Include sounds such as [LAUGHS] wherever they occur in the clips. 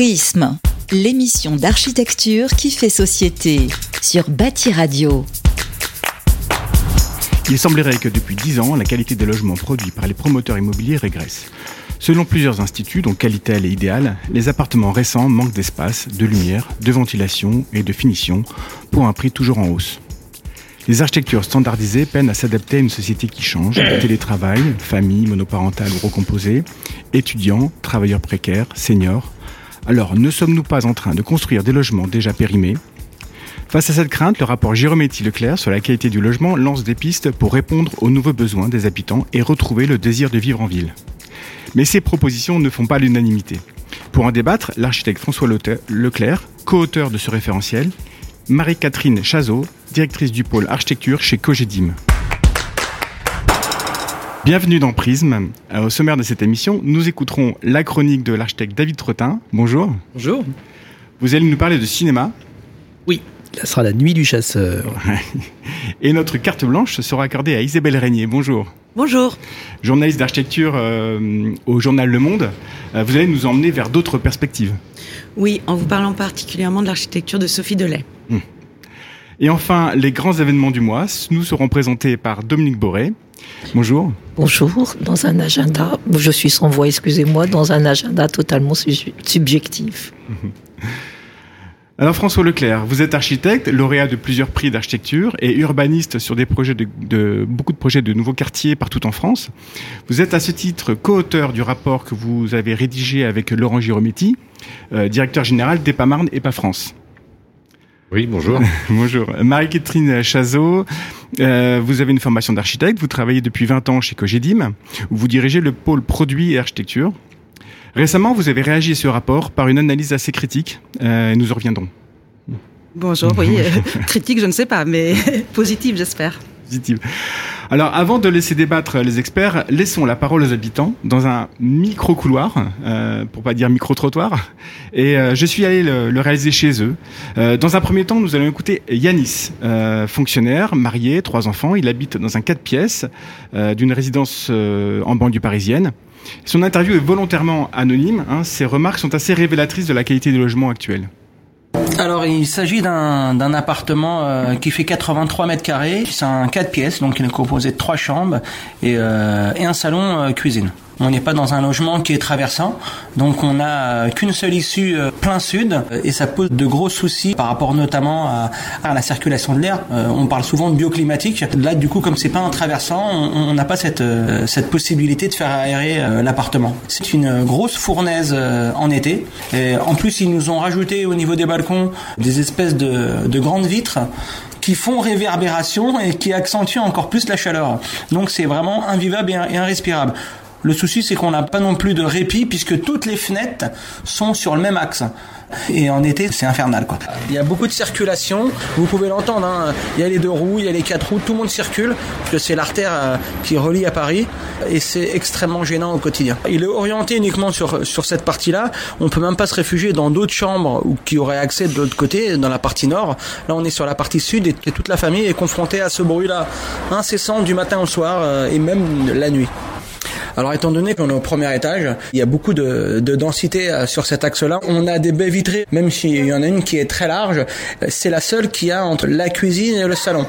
Prisme, l'émission d'architecture qui fait société sur Bâti Radio. Il semblerait que depuis 10 ans, la qualité des logements produits par les promoteurs immobiliers régresse. Selon plusieurs instituts, dont Qualitel et Idéal, les appartements récents manquent d'espace, de lumière, de ventilation et de finition pour un prix toujours en hausse. Les architectures standardisées peinent à s'adapter à une société qui change, télétravail, famille, monoparentale ou recomposée, étudiants, travailleurs précaires, seniors. Alors, ne sommes-nous pas en train de construire des logements déjà périmés Face à cette crainte, le rapport Girometti-Leclerc sur la qualité du logement lance des pistes pour répondre aux nouveaux besoins des habitants et retrouver le désir de vivre en ville. Mais ces propositions ne font pas l'unanimité. Pour en débattre, l'architecte François Leclerc, co-auteur de ce référentiel, Marie-Catherine Chazot, directrice du pôle architecture chez Cogedim. Bienvenue dans Prisme. Euh, au sommaire de cette émission, nous écouterons la chronique de l'architecte David Trottin. Bonjour. Bonjour. Vous allez nous parler de cinéma. Oui, ça sera la nuit du chasseur. [LAUGHS] Et notre carte blanche sera accordée à Isabelle Régnier. Bonjour. Bonjour. Journaliste d'architecture euh, au journal Le Monde, euh, vous allez nous emmener vers d'autres perspectives. Oui, en vous parlant particulièrement de l'architecture de Sophie Delay. Hum. Et enfin, les grands événements du mois nous seront présentés par Dominique Boré. Bonjour. Bonjour, dans un agenda, je suis sans voix, excusez-moi, dans un agenda totalement subjectif. [LAUGHS] Alors François Leclerc, vous êtes architecte, lauréat de plusieurs prix d'architecture et urbaniste sur des projets de, beaucoup de projets de nouveaux quartiers partout en France. Vous êtes à ce titre co-auteur du rapport que vous avez rédigé avec Laurent Girometti, euh, directeur général d'EPA-Marne EPA France. Oui, bonjour. [LAUGHS] bonjour. Marie-Catherine Chazot, euh, vous avez une formation d'architecte, vous travaillez depuis 20 ans chez Cogedim, où vous dirigez le pôle produits et architecture. Récemment, vous avez réagi à ce rapport par une analyse assez critique. Euh, nous en reviendrons. Bonjour, oui. Euh, [LAUGHS] critique, je ne sais pas, mais [LAUGHS] positive, j'espère. Positive. Alors, avant de laisser débattre les experts, laissons la parole aux habitants dans un micro-couloir, euh, pour pas dire micro-trottoir. Et euh, je suis allé le, réaliser chez eux. Euh, dans un premier temps, nous allons écouter Yanis, fonctionnaire, marié, trois enfants. Il habite dans un quatre pièces d'une résidence en banlieue parisienne. Son interview est volontairement anonyme. Hein. Ses remarques sont assez révélatrices de la qualité du logement actuel. Alors, il s'agit d'un appartement euh, qui fait 83 mètres carrés. C'est un 4 pièces, donc il est composé de trois chambres et, euh, et un salon euh, cuisine. On n'est pas dans un logement qui est traversant, donc on n'a qu'une seule issue euh, plein sud et ça pose de gros soucis par rapport notamment à, la circulation de l'air. Euh, on parle souvent de bioclimatique. Là, du coup, comme c'est pas un traversant, on n'a pas cette euh, possibilité de faire aérer l'appartement. C'est une grosse fournaise en été. Et en plus, ils nous ont rajouté au niveau des balcons des espèces de grandes vitres qui font réverbération et qui accentuent encore plus la chaleur. Donc c'est vraiment invivable et irrespirable. Le souci, c'est qu'on n'a pas non plus de répit puisque toutes les fenêtres sont sur le même axe. Et en été, c'est infernal, quoi. Il y a beaucoup de circulation. Vous pouvez l'entendre. Hein. Il y a les deux roues, il y a les quatre roues. Tout le monde circule parce que c'est l'artère euh, qui relie à Paris et c'est extrêmement gênant au quotidien. Il est orienté uniquement sur cette partie-là. On peut même pas se réfugier dans d'autres chambres qui auraient accès de l'autre côté, dans la partie nord. Là, on est sur la partie sud et toute la famille est confrontée à ce bruit-là incessant du matin au soir euh, et même la nuit. Alors étant donné qu'on est au premier étage, il y a beaucoup de, densité euh, sur cet axe-là. On a des baies vitrées, même s'il y en a une qui est très large, c'est la seule qui a entre la cuisine et le salon.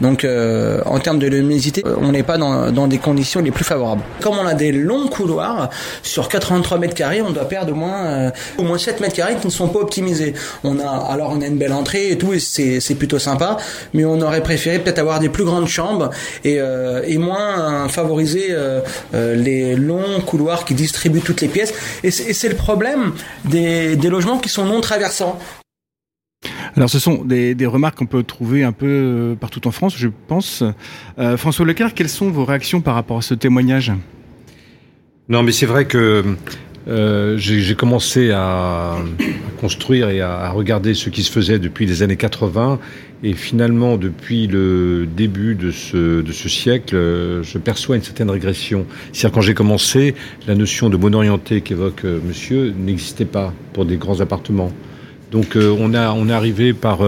Donc euh, en termes de luminosité, on n'est pas dans, des conditions les plus favorables. Comme on a des longs couloirs, sur 83 mètres carrés, on doit perdre au moins, euh, au moins 7 mètres carrés qui ne sont pas optimisés. On a, alors on a une belle entrée et tout, et c'est plutôt sympa, mais on aurait préféré peut-être avoir des plus grandes chambres et moins favoriser les longs couloirs qui distribuent toutes les pièces. Et c'est le problème des, logements qui sont non traversants. Alors ce sont des, remarques qu'on peut trouver un peu euh, partout en France, je pense. Euh, François Leclerc, quelles sont vos réactions par rapport à ce témoignage? Non, mais c'est vrai que euh, j'ai commencé à, construire et à, regarder ce qui se faisait depuis les années 80 et finalement, depuis le début de ce, siècle, euh, je perçois une certaine régression. C'est-à-dire quand j'ai commencé, la notion de bon orienté qu'évoque euh, monsieur n'existait pas pour des grands appartements. Donc on, a, on est arrivé par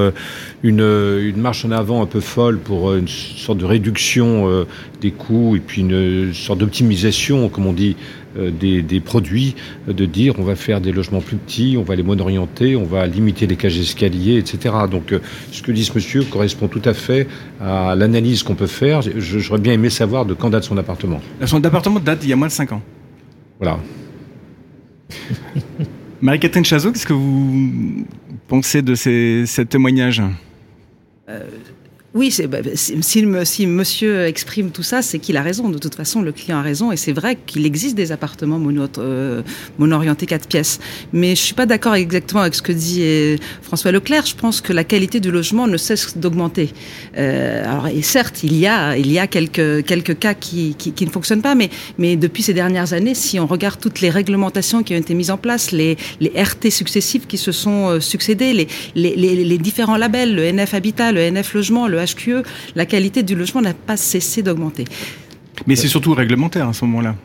une, une, marche en avant un peu folle pour une sorte de réduction des coûts et puis une sorte d'optimisation, comme on dit, des, des, produits, de dire on va faire des logements plus petits, on va les monorienter, on va limiter les cages d'escalier, etc. Donc ce que dit ce monsieur correspond tout à fait à l'analyse qu'on peut faire. J'aurais bien aimé savoir de quand date son appartement. Son appartement date il y a moins de 5 ans. Voilà. [LAUGHS] Marie-Catherine Chazot, qu'est-ce que vous pensez de ces, ces témoignages? Euh, oui, bah, si, si, monsieur exprime tout ça, c'est qu'il a raison. De toute façon, le client a raison. Et c'est vrai qu'il existe des appartements mono, euh, mono-orientés 4 pièces. Mais je suis pas d'accord exactement avec ce que dit euh, François Leclerc. Je pense que la qualité du logement ne cesse d'augmenter. Euh, alors, et certes, il y a, il y a quelques, cas qui, ne fonctionnent pas. Mais, depuis ces dernières années, si on regarde toutes les réglementations qui ont été mises en place, les, RT successifs qui se sont euh, succédés, les, les différents labels, le NF Habitat, le NF Logement, le HQE, la qualité du logement n'a pas cessé d'augmenter. Mais c'est surtout réglementaire à ce moment-là.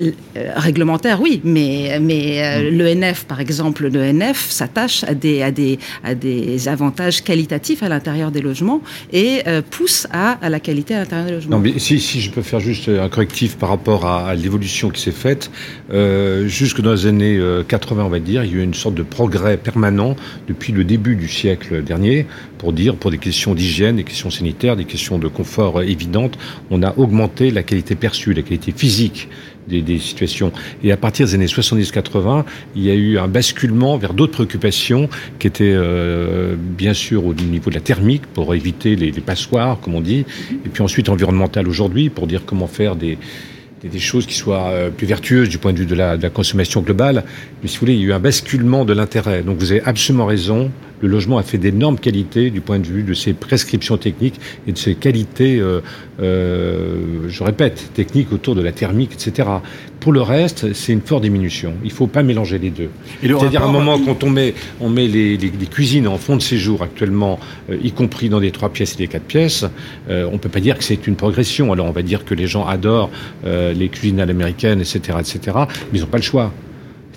Euh, réglementaire, oui, mais, mais euh, mm. l'ENF, par exemple, l'ENF s'attache à des, à, des, à des avantages qualitatifs à l'intérieur des logements et euh, pousse à, à, la qualité à l'intérieur des logements. Non, mais si, si je peux faire juste un correctif par rapport à, à l'évolution qui s'est faite, euh, jusque dans les années 80, on va dire, il y a eu une sorte de progrès permanent depuis le début du siècle dernier, pour dire, pour des questions d'hygiène, des questions sanitaires, des questions de confort évidentes, on a augmenté la qualité perçue, la qualité physique des, des, situations. Et à partir des années 70-80, il y a eu un basculement vers d'autres préoccupations qui étaient euh, bien sûr au niveau de la thermique pour éviter les, les passoires, comme on dit, et puis ensuite environnemental aujourd'hui pour dire comment faire des des, choses qui soient euh, plus vertueuses du point de vue de la, de la, consommation globale. Mais si vous voulez, il y a eu un basculement de l'intérêt. Donc vous avez absolument raison. Le logement a fait d'énormes qualités du point de vue de ses prescriptions techniques et de ses qualités, euh, euh, je répète, techniques autour de la thermique, etc. Pour le reste, c'est une forte diminution. Il ne faut pas mélanger les deux. C'est-à-dire à un moment, quand on met, on met les, les, les cuisines en fond de séjour actuellement, euh, y compris dans des trois pièces et des quatre pièces, euh, on ne peut pas dire que c'est une progression. Alors on va dire que les gens adorent euh, les cuisines à l'américaine, etc., etc., mais ils n'ont pas le choix.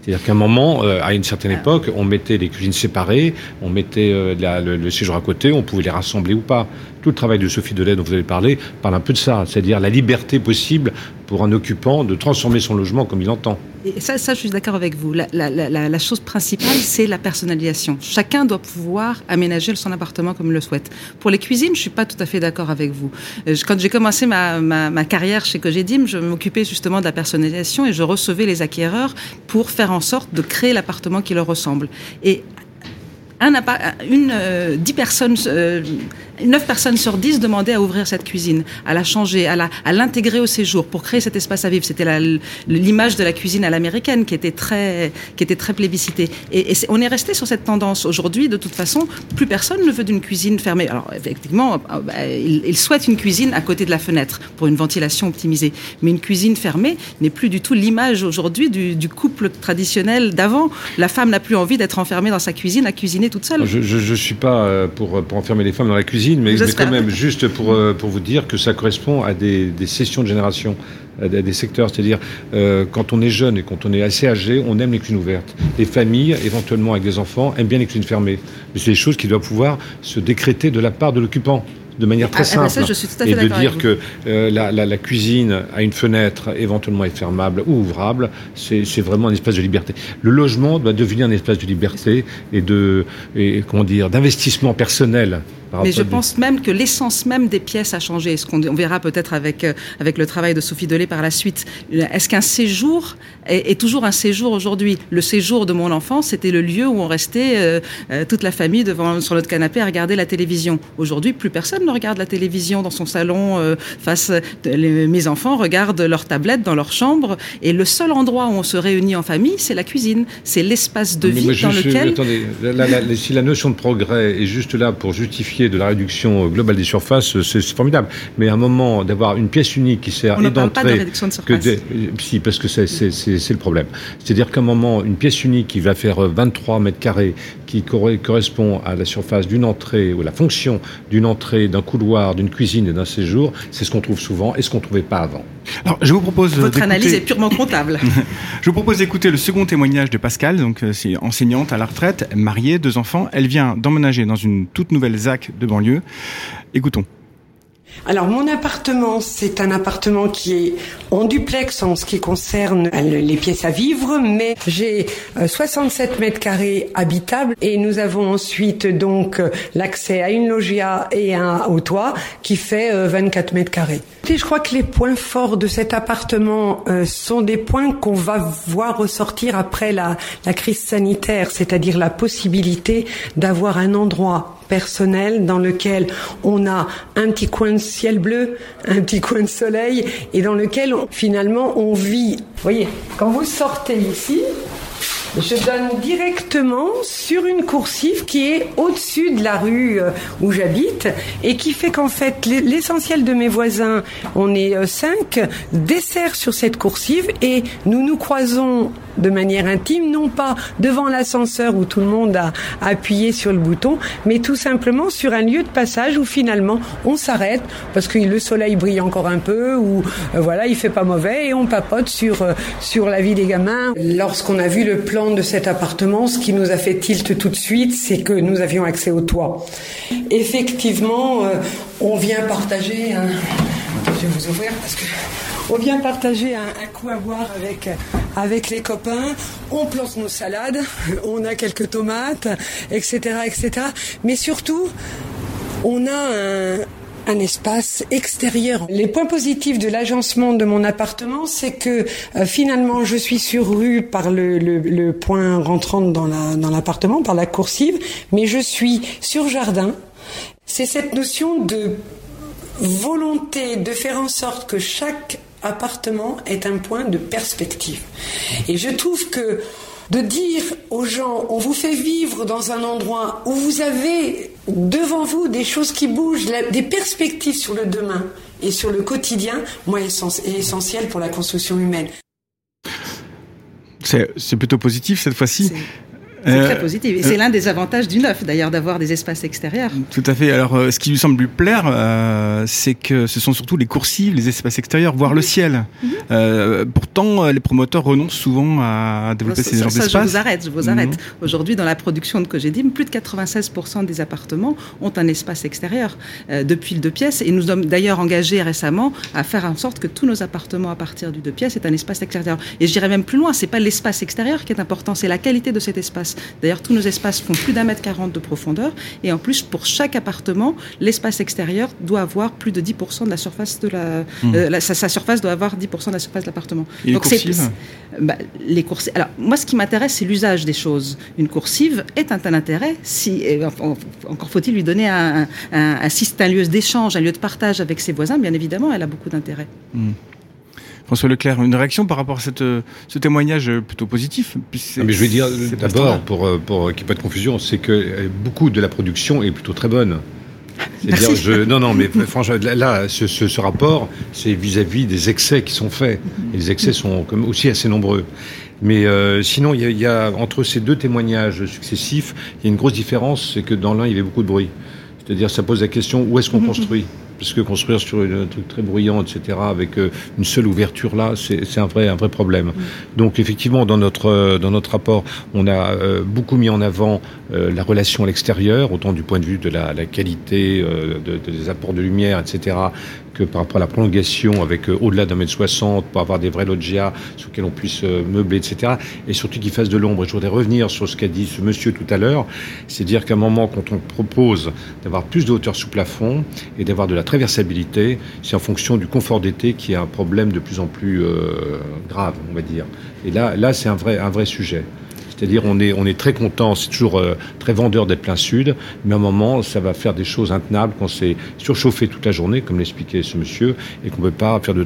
C'est-à-dire qu'à un moment, euh, à une certaine époque, on mettait les cuisines séparées, on mettait euh, la, le, le, séjour à côté, on pouvait les rassembler ou pas. Tout le travail de Sophie Delay dont vous avez parlé parle un peu de ça, c'est-à-dire la liberté possible pour un occupant de transformer son logement comme il entend. Et ça, je suis d'accord avec vous. La chose principale, c'est la personnalisation. Chacun doit pouvoir aménager son appartement comme il le souhaite. Pour les cuisines, je suis pas tout à fait d'accord avec vous. Euh, quand j'ai commencé ma, ma, ma, carrière chez Cogedim, je m'occupais justement de la personnalisation et je recevais les acquéreurs pour faire en sorte de créer l'appartement qui leur ressemble. Et un, une, euh, dix personnes, euh, 9 personnes sur 10 demandaient à ouvrir cette cuisine, à la changer, à, l'intégrer au séjour pour créer cet espace à vivre. C'était l'image de la cuisine à l'américaine qui était très, qui était très plébiscitée. Et, on est resté sur cette tendance. Aujourd'hui, de toute façon, plus personne ne veut d'une cuisine fermée. Alors, effectivement, euh, bah, il, il souhaite une cuisine à côté de la fenêtre pour une ventilation optimisée. Mais une cuisine fermée n'est plus du tout l'image aujourd'hui du, couple traditionnel d'avant. La femme n'a plus envie d'être enfermée dans sa cuisine à cuisiner toute seule. Je ne suis pas euh, pour enfermer les femmes dans la cuisine mais, mais, quand même, juste pour, euh, pour vous dire que ça correspond à des, des sessions de génération, à des, secteurs. C'est-à-dire, euh, quand on est jeune et quand on est assez âgé, on aime les cuisines ouvertes. Les familles, éventuellement avec des enfants, aiment bien les cuisines fermées. Mais c'est des choses qui doivent pouvoir se décréter de la part de l'occupant de manière très simple. Ah, ça, et de dire que euh, la, la, la, cuisine a une fenêtre éventuellement est fermable ou ouvrable, c'est vraiment un espace de liberté. Le logement doit devenir un espace de liberté et de et, comment dire d'investissement personnel mais je pense même que l'essence même des pièces a changé. Ce qu'on on verra peut-être avec, euh, avec le travail de Sophie Delay par la suite. Est-ce qu'un séjour est, est, toujours un séjour aujourd'hui? Le séjour de mon enfance, c'était le lieu où on restait euh, euh, toute la famille devant, sur notre canapé à regarder la télévision. Aujourd'hui, plus personne ne regarde la télévision dans son salon euh, face. Les, mes enfants regardent leur tablette dans leur chambre et le seul endroit où on se réunit en famille, c'est la cuisine. C'est l'espace de vie mais, dans je, lequel. Attendez, la, la, la, si la notion de progrès est juste là pour justifier de la réduction globale des surfaces, c'est formidable. Mais à un moment d'avoir une pièce unique qui sert et d'entrée que des, si parce que c'est le problème. C'est-à-dire qu'à un moment une pièce unique qui va faire 23 mètres carrés qui correspond à la surface d'une entrée ou la fonction d'une entrée, d'un couloir, d'une cuisine et d'un séjour, c'est ce qu'on trouve souvent et ce qu'on ne trouvait pas avant. Alors, je vous propose Votre analyse est purement comptable. [LAUGHS] je vous propose d'écouter le second témoignage de Pascal. Donc, euh, c'est enseignante à la retraite, mariée, deux enfants. Elle vient d'emménager dans une toute nouvelle ZAC de banlieue. Écoutons. Alors mon appartement, c'est un appartement qui est en duplex en ce qui concerne les pièces à vivre, mais j'ai 67 euh, mètres carrés habitables et nous avons ensuite donc euh, l'accès à une loggia et un au toit qui fait 24 euh, mètres carrés. Je crois que les points forts de cet appartement sont des points qu'on va voir ressortir après la, la crise sanitaire, c'est-à-dire la possibilité d'avoir un endroit personnel dans lequel on a un petit coin de ciel bleu, un petit coin de soleil et dans lequel finalement on vit. Vous voyez, quand vous sortez ici, je donne directement sur une coursive qui est au-dessus de la rue euh, où j'habite et qui fait qu'en fait l'essentiel de mes voisins, on est euh, cinq, dessert sur cette coursive et nous nous croisons de manière intime, non pas devant l'ascenseur où tout le monde a appuyé sur le bouton, mais tout simplement sur un lieu de passage où finalement on s'arrête parce que le soleil brille encore un peu ou euh, voilà il fait pas mauvais et on papote sur sur la vie des gamins. Lorsqu'on a vu le plan de cet appartement, ce qui nous a fait tilt tout de suite, c'est que nous avions accès au toit. Effectivement, euh, on vient partager un... Je vais vous ouvrir parce que... On vient partager un, coup à boire avec, avec les copains. On plante nos salades, [LAUGHS] on a quelques tomates, etc., etc. Mais surtout, on a un, un espace extérieur. Les points positifs de l'agencement de mon appartement, c'est que euh, finalement je suis sur rue par le, point rentrant dans l'appartement, par la coursive, mais je suis sur jardin. C'est cette notion de volonté de faire en sorte que chaque appartement est un point de perspective. Et je trouve que de dire aux gens, on vous fait vivre dans un endroit où vous avez devant vous des choses qui bougent, des perspectives sur le demain et sur le quotidien, moi, est essentiel pour la construction humaine. C'est plutôt positif cette fois-ci. C'est très euh, positif. Et c'est euh, l'un des avantages du neuf, d'ailleurs, d'avoir des espaces extérieurs. Tout à fait. Alors, euh, ce qui lui semble lui plaire, c'est que ce sont surtout les coursives, les espaces extérieurs, voire le ciel. Mhm. pourtant, les promoteurs renoncent souvent à développer ces genres d'espaces. Je vous arrête, je vous arrête. Mhm. Aujourd'hui, dans la production de Cogedim, plus de 96% des appartements ont un espace extérieur depuis le deux pièces. Et nous sommes d'ailleurs engagés récemment à faire en sorte que tous nos appartements à partir du deux pièces aient un espace extérieur. Et je dirais même plus loin, c'est pas l'espace extérieur qui est important, c'est la qualité de cet espace. D'ailleurs, tous nos espaces font plus d'un mètre quarante de profondeur. Et en plus, pour chaque appartement, l'espace extérieur doit avoir plus de 10% de la surface de la, mmh. euh, sa, surface doit avoir 10% de la surface de l'appartement. Donc les coursives bah, les coursives. Alors, moi, ce qui m'intéresse, c'est l'usage des choses. Une coursive est un tel intérêt si, encore faut-il lui donner un, un, un, lieu d'échange, un lieu de partage avec ses voisins, bien évidemment, elle a beaucoup d'intérêt. Mmh. François Leclerc, une réaction par rapport à cette, ce témoignage plutôt positif ah, mais Je vais dire d'abord, pour, pour qu'il n'y ait pas de confusion, c'est que euh, beaucoup de la production est plutôt très bonne. Je, non, non, mais franchement, là, ce, ce, rapport, c'est vis-à-vis des excès qui sont faits. Et les excès sont comme aussi assez nombreux. Mais euh, sinon, il y, y, a entre ces deux témoignages successifs, il y a une grosse différence, c'est que dans l'un, il y avait beaucoup de bruit. C'est-à-dire, ça pose la question où est-ce qu'on construit? Parce que construire sur un truc très bruyant, etc., avec euh, une seule ouverture là, c'est un vrai, un vrai problème. Mm. Donc effectivement, dans notre, euh, dans notre rapport, on a euh, beaucoup mis en avant la relation à l'extérieur, autant du point de vue de la, la qualité, de, des apports de lumière, etc., que par rapport à la prolongation avec au-delà d'un mètre soixante pour avoir des vrais loggias sur lesquels on puisse meubler, etc. Et surtout qu'il fasse de l'ombre. Je voudrais revenir sur ce qu'a dit ce monsieur tout à l'heure, c'est dire qu'à un moment, quand on propose d'avoir plus de hauteur sous plafond et d'avoir de la traversabilité, c'est en fonction du confort d'été qui est un problème de plus en plus euh, grave, on va dire. Et là, là c'est un vrai, un vrai sujet. C'est-à-dire on est, on est très content, c'est toujours euh, très vendeur d'être plein sud, mais à un moment, ça va faire des choses intenables quand c'est surchauffé toute la journée, comme l'expliquait ce monsieur, et qu'on ne peut pas faire de,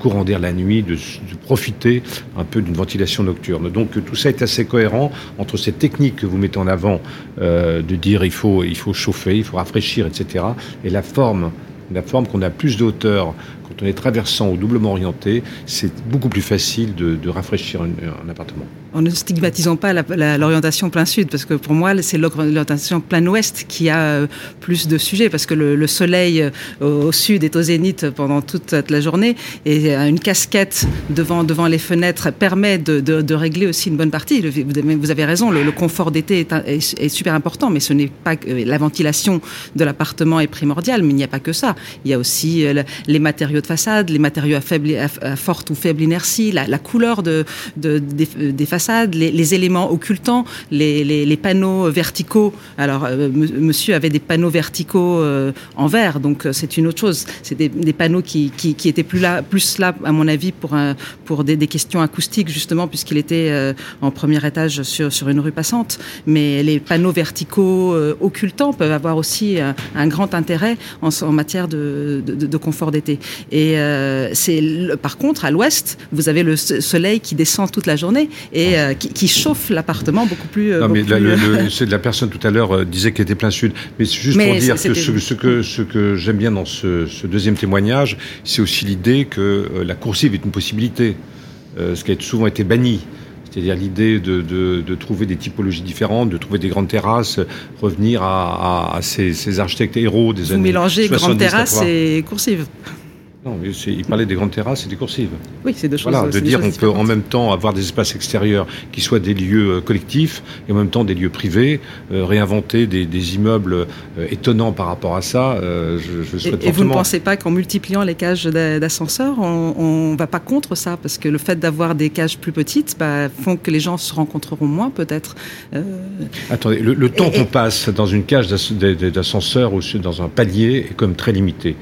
courant d'air la nuit, de, profiter un peu d'une ventilation nocturne. Donc tout ça est assez cohérent entre cette technique que vous mettez en avant, euh, de dire il faut, chauffer, il faut rafraîchir, etc., et la forme la forme qu'on a plus de quand on est traversant ou doublement orienté, c'est beaucoup plus facile de, rafraîchir un appartement en ne stigmatisant pas l'orientation plein sud, parce que pour moi, c'est l'orientation plein ouest qui a euh, plus de sujets, parce que le, soleil euh, au sud est au zénith pendant toute la journée, et euh, une casquette devant, devant les fenêtres permet de, régler aussi une bonne partie. Vous avez raison, le, confort d'été est, super important, mais ce n'est pas la ventilation de l'appartement est primordiale, mais il n'y a pas que ça. Il y a aussi les matériaux de façade, les matériaux à, forte ou faible inertie, la, couleur de, des, des façades les, éléments occultants, les, panneaux verticaux. Alors, euh, monsieur avait des panneaux verticaux euh, en verre, donc euh, c'est une autre chose. C'est des, panneaux qui, étaient plus là, plus là, à mon avis, pour, des, questions acoustiques, justement, puisqu'il était en premier étage sur, une rue passante. Mais les panneaux verticaux occultants peuvent avoir aussi un, grand intérêt en, matière de, confort d'été. Et c'est par contre, à l'ouest, vous avez le soleil qui descend toute la journée et euh, qui, chauffe l'appartement beaucoup plus. Euh, non, mais euh, c'est de la personne tout à l'heure disait qu'elle était plein sud. Mais c'est juste pour dire que ce, que ce que j'aime bien dans ce, deuxième témoignage, c'est aussi l'idée que la coursive est une possibilité, ce qui a souvent été banni. C'est-à-dire l'idée de, trouver des typologies différentes, de trouver des grandes terrasses, revenir à, ces, architectes héros des Vous années mélangez grandes terrasses et coursives. Non, il parlait des grandes terrasses et des coursives. Oui, c'est deux choses. Voilà, de dire on peut en même temps avoir des espaces extérieurs qui soient des lieux euh, collectifs et en même temps des lieux privés, euh, réinventer des, immeubles euh, étonnants par rapport à ça. je, je et, et, vous ne pensez pas qu'en multipliant les cages d'ascenseurs, on ne va pas contre ça? Parce que le fait d'avoir des cages plus petites bah, font que les gens se rencontreront moins, peut-être. Attendez, le, temps qu'on passe dans une cage d'ascenseur ou dans un palier est comme très limité.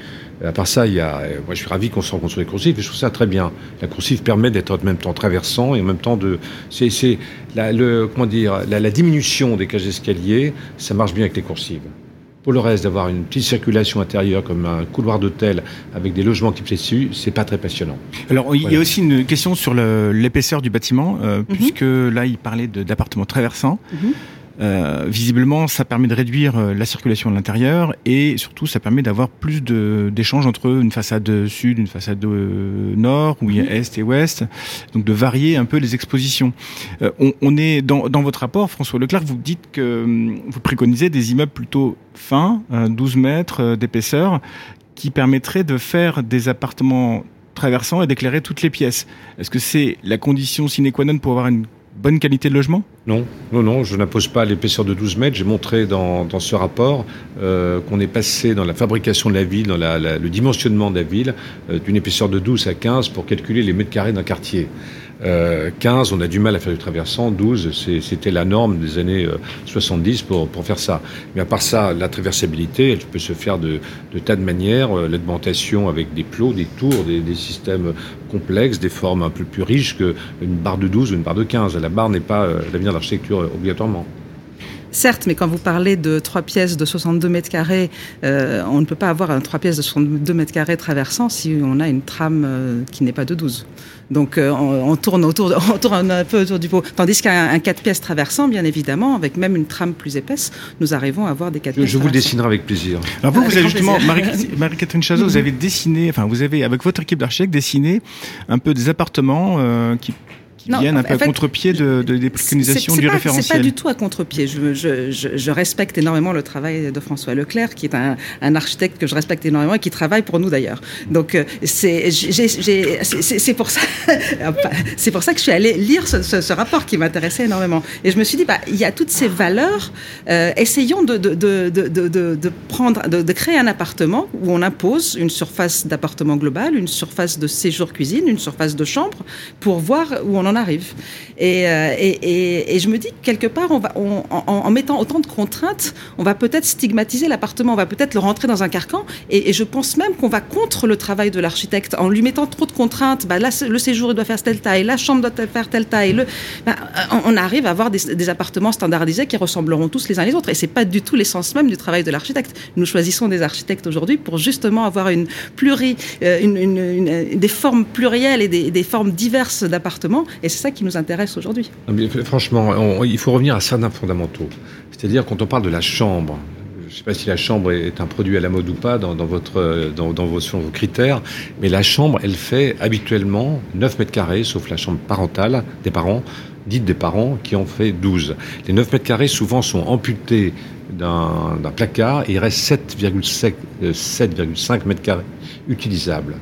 À part ça, il y a, moi je suis ravi qu'on se rencontre sur les coursives et je trouve ça très bien. La coursive permet d'être en même temps traversant et en même temps de. C'est la, le, comment dire, la, diminution des cages d'escalier, ça marche bien avec les coursives. Pour le reste, d'avoir une petite circulation intérieure comme un couloir d'hôtel avec des logements qui plaisent dessus, c'est pas très passionnant. Alors, il y a aussi une question sur l'épaisseur du bâtiment, euh, mhm. puisque là, il parlait d'appartements traversants. Mhm. Euh, visiblement, ça permet de réduire euh, la circulation à l'intérieur et surtout, ça permet d'avoir plus d'échanges entre une façade sud, une façade euh, nord, où il y a mhm. est et ouest, donc de varier un peu les expositions. on, on, est dans, dans, votre rapport, François Leclerc, vous dites que hum, vous préconisez des immeubles plutôt fins, 12 mètres d'épaisseur, qui permettraient de faire des appartements traversants et d'éclairer toutes les pièces. Est-ce que c'est la condition sine qua non pour avoir une bonne qualité de logement? Non, non, non, je n'impose pas l'épaisseur de 12 mètres. J'ai montré dans, ce rapport euh, qu'on est passé dans la fabrication de la ville, dans le dimensionnement de la ville, euh, d'une épaisseur de 12 à 15 pour calculer les mètres carrés d'un quartier. 15, euh, on a du mal à faire du traversant. 12, c'était la norme des années 70 pour, pour faire ça. Mais à part ça, la traversabilité, elle peut se faire de, tas de manières. L'augmentation avec des plots, des tours, des, des systèmes complexes, des formes un peu plus riches qu'une barre de 12 ou une barre de 15. La barre n'est pas euh, l'avenir de l'architecture euh, obligatoirement. Certes, mais quand vous parlez de trois pièces de 62 mètres carrés, euh, on ne peut pas avoir un trois pièces de 62 mètres carrés traversant si on a une trame qui n'est pas de 12. Donc on, tourne autour, [LAUGHS] on tourne un peu autour du pot. Tandis qu'un quatre pièces traversant, bien évidemment, avec même une trame plus épaisse, nous arrivons à avoir des quatre pièces. Je vous le dessinerai avec plaisir. Alors vous, vous avez justement, [LAUGHS] Marie-Catherine Chazot, vous avez dessiné, enfin vous avez avec votre équipe d'architectes dessiné un peu des appartements euh, qui qui viennent un peu à contre-pied de, des préconisations du référentiel. C'est pas du tout à contre-pied. Je, je, je, respecte énormément le travail de François Leclerc, qui est un, un, architecte que je respecte énormément et qui travaille pour nous d'ailleurs. Donc c'est pour ça [LAUGHS] c'est pour ça que je suis allée lire ce, ce, rapport qui m'intéressait énormément. Et je me suis dit, bah, il y a toutes ces valeurs. Euh, essayons de, de, de, de prendre, de, créer un appartement où on impose une surface d'appartement global, une surface de séjour cuisine, une surface de chambre, pour voir où on en arrive. Euh, et, et, et, je me dis que quelque part, en, mettant autant de contraintes, on va peut-être stigmatiser l'appartement, on va peut-être le rentrer dans un carcan. Et, je pense même qu'on va contre le travail de l'architecte en lui mettant trop de contraintes. Bah, le séjour il doit faire telle taille, la chambre doit faire telle taille. Le, bah, on arrive à avoir des, appartements standardisés qui ressembleront tous les uns les autres. Et c'est pas du tout l'essence même du travail de l'architecte. Nous choisissons des architectes aujourd'hui pour justement avoir une pluri, euh, des formes plurielles et des formes diverses d'appartements. Et c'est ça qui nous intéresse aujourd'hui. Franchement, il faut revenir à certains fondamentaux. C'est-à-dire, quand on parle de la chambre, je ne sais pas si la chambre est un produit à la mode ou pas dans, votre, dans, vos, critères, mais la chambre, elle fait habituellement 9 mètres carrés, sauf la chambre parentale des parents, dite des parents, qui en fait 12. Les 9 mètres carrés, souvent, sont amputés d'un placard et il reste 7,5 euh, mètres carrés utilisables.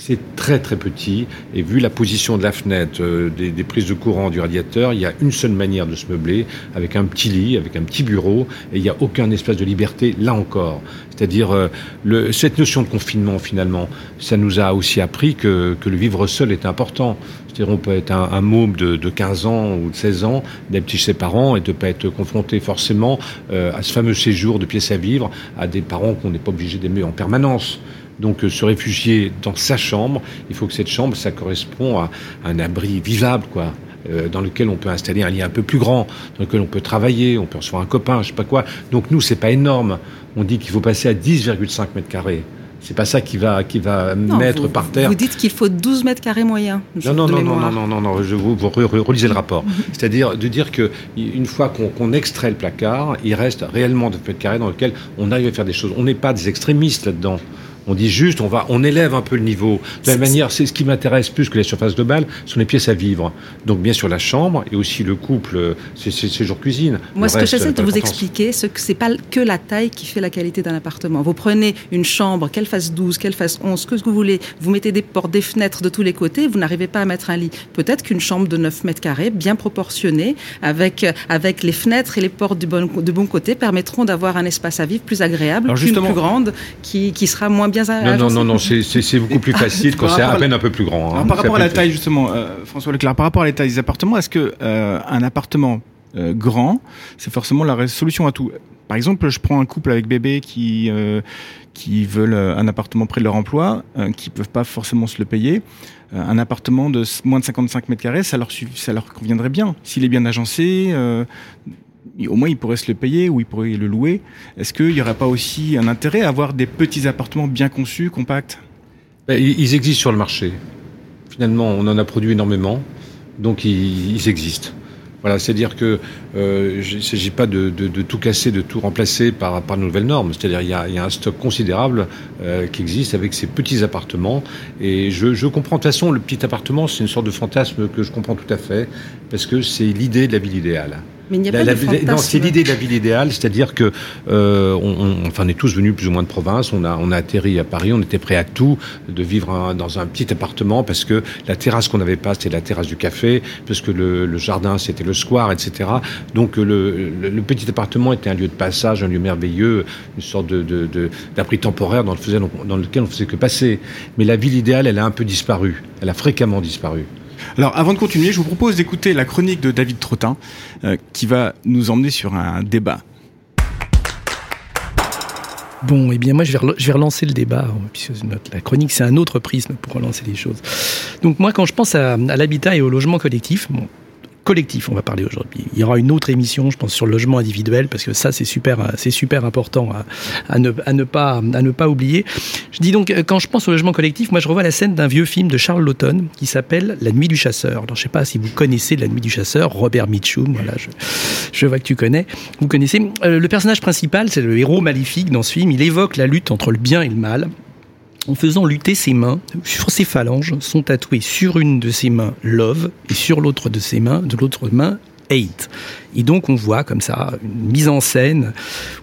C'est très très petit et vu la position de la fenêtre, euh, des, prises de courant du radiateur, il y a une seule manière de se meubler, avec un petit lit, avec un petit bureau, et il n'y a aucun espace de liberté là encore. C'est-à-dire euh, cette notion de confinement finalement, ça nous a aussi appris que, le vivre seul est important. C'est-à-dire on peut être un, môme de, 15 ans ou de 16 ans, d'être chez ses parents et de pas être confronté forcément euh, à ce fameux séjour de pièces à vivre à des parents qu'on n'est pas obligé d'aimer en permanence. Donc euh, se réfugier dans sa chambre, il faut que cette chambre, ça correspond à un abri vivable, quoi. Euh, dans lequel on peut installer un lien un peu plus grand, dans lequel on peut travailler, on peut recevoir un copain, je sais pas quoi. Donc nous, c'est pas énorme. On dit qu'il faut passer à 10,5 mètres carrés. C'est pas ça qui va, qui va mettre par terre. Vous dites qu'il faut 12 mètres carrés moyens. Non, non, non, non, non, non, non, je vous, vous relisez le rapport. C'est-à-dire de dire que une fois qu'on extrait le placard, il reste réellement 2 mètres carrés dans lequel on arrive à faire des choses. On n'est pas des extrémistes là-dedans. On dit juste, on va, on élève un peu le niveau. De la manière, c'est ce qui m'intéresse plus que les surfaces de balle, sont les pièces à vivre. Donc bien sûr la chambre et aussi le couple, c'est séjour cuisine. Moi, ce que j'essaie de vous expliquer, c'est que c'est pas que la taille qui fait la qualité d'un appartement. Vous prenez une chambre, qu'elle fasse 12, qu'elle fasse 11, que ce que vous voulez, vous mettez des portes, des fenêtres de tous les côtés, vous n'arrivez pas à mettre un lit. Peut-être qu'une chambre de 9 mètres carrés, bien proportionnée, avec, avec les fenêtres et les portes du bon, de bon côté, permettront d'avoir un espace à vivre plus agréable, plus grande, qui, qui sera moins bien non, non, non, non, c'est beaucoup plus facile quand c'est à peine un peu plus grand. Hein. par rapport à la taille, justement, euh, François Leclerc, par rapport à la taille des appartements, est-ce que euh, un appartement euh, grand, c'est forcément la solution à tout? Par exemple, je prends un couple avec bébé qui qui veulent un appartement près de leur emploi, qui peuvent pas forcément se le payer. un appartement de moins de 55 mètres carrés, ça leur ça leur conviendrait bien s'il est bien agencé au moins ils pourraient se le payer ou ils pourraient le louer. Est-ce qu'il n'y aurait pas aussi un intérêt à avoir des petits appartements bien conçus, compacts? Ben, Ils existent sur le marché. Finalement, on en a produit énormément, donc ils, existent. Voilà, c'est-à-dire que euh, il ne s'agit pas de, tout casser, de tout remplacer par, de nouvelles normes. C'est-à-dire il y a, un stock considérable euh, qui existe avec ces petits appartements. Et je, je comprends de toute façon, le petit appartement, c'est une sorte de fantasme que je comprends tout à fait, parce que c'est l'idée de la ville idéale. Mais il n'y a pas de Non, c'est l'idée de la ville idéale, c'est-à-dire que euh, on, enfin, on est tous venus plus ou moins de province. On a, on a atterri à Paris, on était prêt à tout, de vivre dans un petit appartement parce que la terrasse qu'on n'avait pas, c'était la terrasse du café, parce que le, le jardin, c'était le square, etc. Donc le, le, petit appartement était un lieu de passage, un lieu merveilleux, une sorte de, d'abri temporaire dans, le dans lequel on faisait que passer. Mais la ville idéale, elle a un peu disparu. Elle a fréquemment disparu. Alors, avant de continuer, je vous propose d'écouter la chronique de David Trottin, euh, qui va nous emmener sur un débat. Bon, eh bien moi je vais, relancer le débat, hein, puisque la chronique c'est un autre prisme pour relancer les choses. Donc moi quand je pense à, l'habitat et au logement collectif, collectif, on va parler aujourd'hui. Il y aura une autre émission, je pense, sur le logement individuel, parce que ça, c'est super, c'est super important à, ne, pas, oublier. Je dis donc, quand je pense au logement collectif, moi, je revois la scène d'un vieux film de Charles Laughton qui s'appelle La Nuit du Chasseur. Alors, je sais pas si vous connaissez La Nuit du Chasseur, Robert Mitchum, voilà, je, je vois que tu connais. Vous connaissez. Euh, le personnage principal, c'est le héros maléfique dans ce film. Il évoque la lutte entre le bien et le mal en faisant lutter ses mains, sur ses phalanges, sont tatouées sur une de ses mains love et sur l'autre de ses mains, de l'autre main hate. Et donc on voit comme ça une mise en scène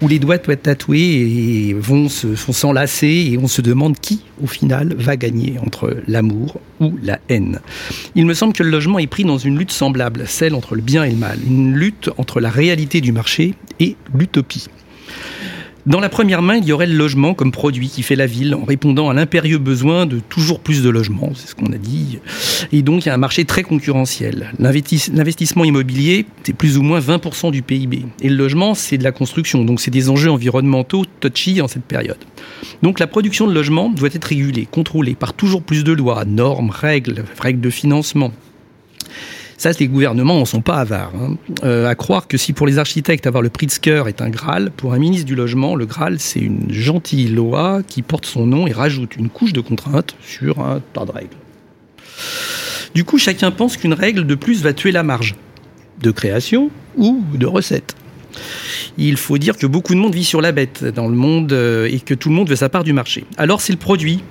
où les doigts doivent être tatoués et vont se s'enlacer et on se demande qui au final va gagner entre l'amour ou la haine. Il me semble que le logement est pris dans une lutte semblable, celle entre le bien et le mal, une lutte entre la réalité du marché et l'utopie. Dans la première main, il y aurait le logement comme produit qui fait la ville en répondant à l'impérieux besoin de toujours plus de logements, c'est ce qu'on a dit. Et donc, il y a un marché très concurrentiel. L'investissement immobilier, c'est plus ou moins 20% du PIB. Et le logement, c'est de la construction. Donc, c'est des enjeux environnementaux touchy en cette période. Donc, la production de logements doit être régulée, contrôlée par toujours plus de lois, normes, règles, règles de financement. Ça, les gouvernements n'en sont pas avares. Hein. Euh, à croire que si pour les architectes avoir le prix de cœur est un Graal, pour un ministre du Logement, le Graal, c'est une gentille loi qui porte son nom et rajoute une couche de contraintes sur un tas de règles. Du coup, chacun pense qu'une règle de plus va tuer la marge de création ou de recette. il faut dire que beaucoup de monde vit sur la bête dans le monde euh, et que tout le monde veut sa part du marché. Alors c'est le produit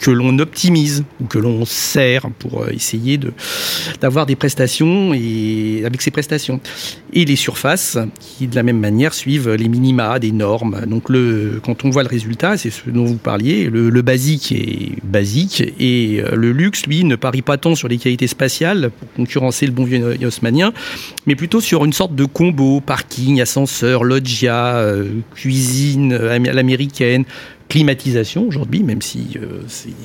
que l'on optimise ou que l'on sert pour euh, essayer de d'avoir des prestations et avec ces prestations. Et les surfaces qui de la même manière suivent les minima des normes. Donc le quand on voit le résultat c'est ce dont vous parliez le, le basique est basique et euh, le luxe lui ne parie pas tant sur les qualités spatiales pour concurrencer le bon vieux haussmanien mais plutôt sur une sorte de combo parking ascenseur loggia euh, cuisine à l'américaine climatisation aujourd'hui, même si euh,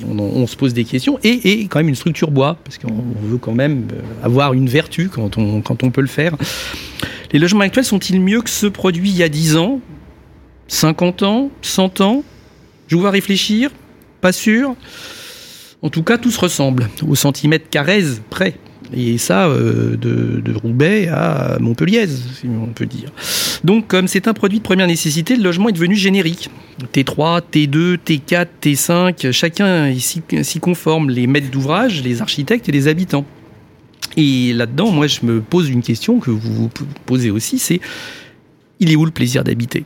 on, se pose des questions, et, quand même une structure bois, parce qu'on veut quand même euh, avoir une vertu quand on, quand on peut le faire. Les logements actuels sont-ils mieux que ceux produits il y a 10 ans 50 ans 100 ans? Je vous vois réfléchir Pas sûr En tout cas, tout se ressemble, au centimètre carré près. Et ça, euh, de, de, Roubaix à Montpellier, si on peut dire. Donc, comme c'est un produit de première nécessité, le logement est devenu générique. T3, T2, T4, T5, chacun s'y conforme, les maîtres d'ouvrage, les architectes et les habitants. Et là-dedans, moi, je me pose une question que vous vous posez aussi, c'est il est où le plaisir d'habiter?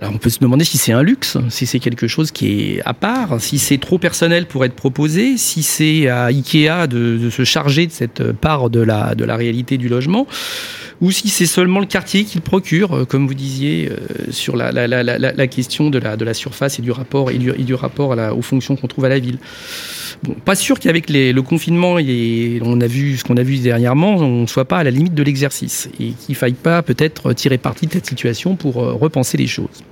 Alors on peut se demander si c'est un luxe, si c'est quelque chose qui est à part, si c'est trop personnel pour être proposé, si c'est à Ikea de, se charger de cette part de la, de la réalité du logement, ou si c'est seulement le quartier qui le procure, euh, comme vous disiez, euh, sur la, la, la, question de la, de la surface et du rapport, et du, rapport aux fonctions qu'on trouve à la ville. Bon, pas sûr qu'avec le confinement, et on a vu ce qu'on a vu dernièrement, on ne soit pas à la limite de l'exercice et qu'il faille pas peut-être tirer parti de cette situation pour euh, repenser les choses.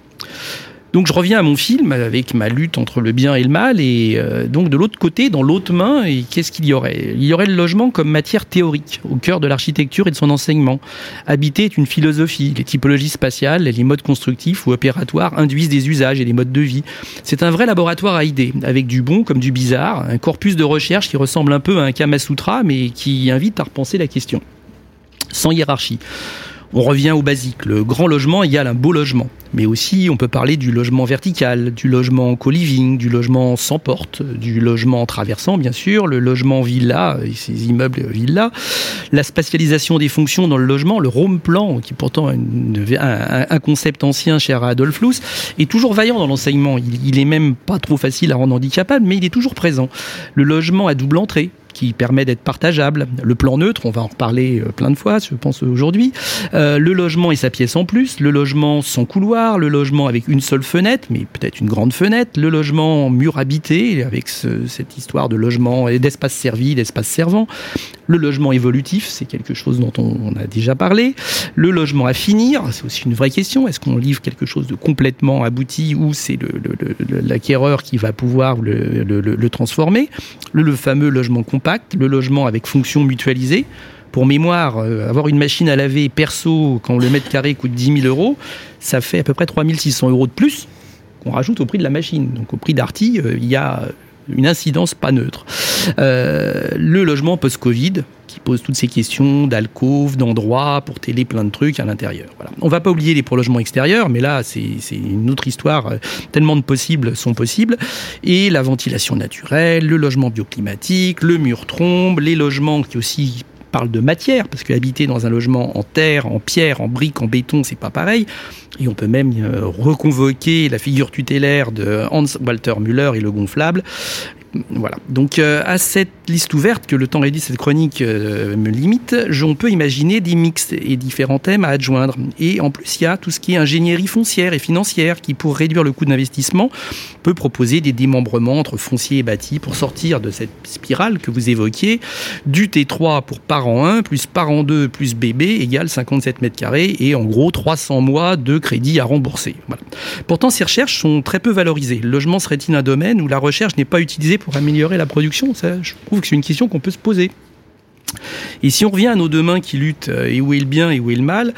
Donc je reviens à mon film avec ma lutte entre le bien et le mal et euh, donc de l'autre côté, dans l'autre main, et qu'est-ce qu'il y aurait? Il y aurait le logement comme matière théorique au cœur de l'architecture et de son enseignement. Habiter est une philosophie. Les typologies spatiales, les modes constructifs ou opératoires induisent des usages et des modes de vie. C'est un vrai laboratoire à idées, avec du bon comme du bizarre, un corpus de recherche qui ressemble un peu à un Kama Sutra, mais qui invite à repenser la question. Sans hiérarchie. On revient au basique. Le grand logement égale un beau logement. Mais aussi, on peut parler du logement vertical, du logement co-living, du logement sans porte, du logement traversant, bien sûr, le logement villa, et ces immeubles villa, la spatialisation des fonctions dans le logement, le home plan, qui est pourtant un, concept ancien cher à Adolf Loos, est toujours vaillant dans l'enseignement. Il, il est même pas trop facile à rendre handicapable, mais il est toujours présent. Le logement à double entrée, qui permet d'être partageable. Le plan neutre, on va en reparler euh, plein de fois, je pense aujourd'hui. Euh, le logement et sa pièce en plus, le logement sans couloir, le logement avec une seule fenêtre, mais peut-être une grande fenêtre, le logement mur habité, avec ce, cette histoire de logement et d'espace servi, d'espace servant, le logement évolutif, c'est quelque chose dont on, a déjà parlé, le logement à finir, c'est aussi une vraie question, est-ce qu'on livre quelque chose de complètement abouti ou c'est l'acquéreur qui va pouvoir le, transformer, le fameux logement compact, le logement avec fonction mutualisée. Pour mémoire, euh, avoir une machine à laver perso quand le mètre carré coûte 10 000 euros, ça fait à peu près 3600 euros de plus qu'on rajoute au prix de la machine. Donc au prix d'Arty, euh, il y a une incidence pas neutre. Euh, le logement post-Covid, pose toutes ces questions d'alcôve, d'endroits pour télé plein de trucs à l'intérieur. Voilà. On va pas oublier les prolongements extérieurs, mais là c'est une autre histoire. Tellement de possibles sont possibles. Et la ventilation naturelle, le logement bioclimatique, le mur trombe, les logements qui aussi parle de matière, parce que habiter dans un logement en terre, en pierre, en brique, en béton, c'est pas pareil. Et on peut même euh, reconvoquer la figure tutélaire de Hans Walter Müller et le gonflable. Voilà. Donc euh, à cette liste ouverte que le temps réduit cette chronique euh, me limite, on peut imaginer des mixtes et différents thèmes à adjoindre. Et en plus, il y a tout ce qui est ingénierie foncière et financière qui, pour réduire le coût d'investissement, peut proposer des démembrements entre foncier et bâti pour sortir de cette spirale que vous évoquiez, du T3 pour parent 1 plus parent 2 plus bébé égale 57 mètres carrés et en gros 300 mois de crédit à rembourser. Pourtant, ces recherches sont très peu valorisées. Le logement serait-il un domaine où la recherche n'est pas utilisée pour améliorer la production Ça, je trouve que c'est une question qu'on peut se poser. Et si on revient à nos deux mains qui luttent, et où est le bien et où est le mal,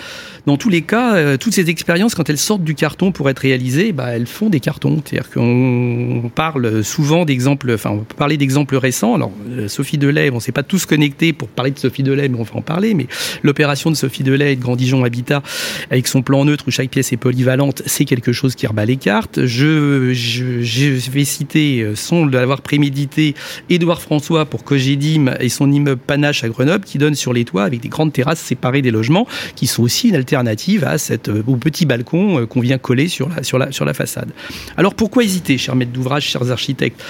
dans tous les cas, euh, toutes ces expériences, quand elles sortent du carton pour être réalisées, bah, elles font des cartons. C'est-à-dire qu'on parle souvent d'exemples, enfin, on peut parler d'exemples récents. Alors, euh, Sophie Delay, on s'est pas tous connectés pour parler de Sophie Delay, mais on va en parler. Mais l'opération de Sophie Delay et de Grand Dijon Habitat, avec son plan neutre où chaque pièce est polyvalente, c'est quelque chose qui rebat les cartes. Je, je, je vais citer, euh, sans l'avoir prémédité, Édouard François pour Cogedim et son immeuble Panache à Grenoble qui donne sur les toits avec des grandes terrasses séparées des logements, qui sont aussi une alternative à cette, au petit balcon qu'on vient coller sur la, sur la, sur la façade. Alors pourquoi hésiter, chers maîtres d'ouvrage, chers architectes?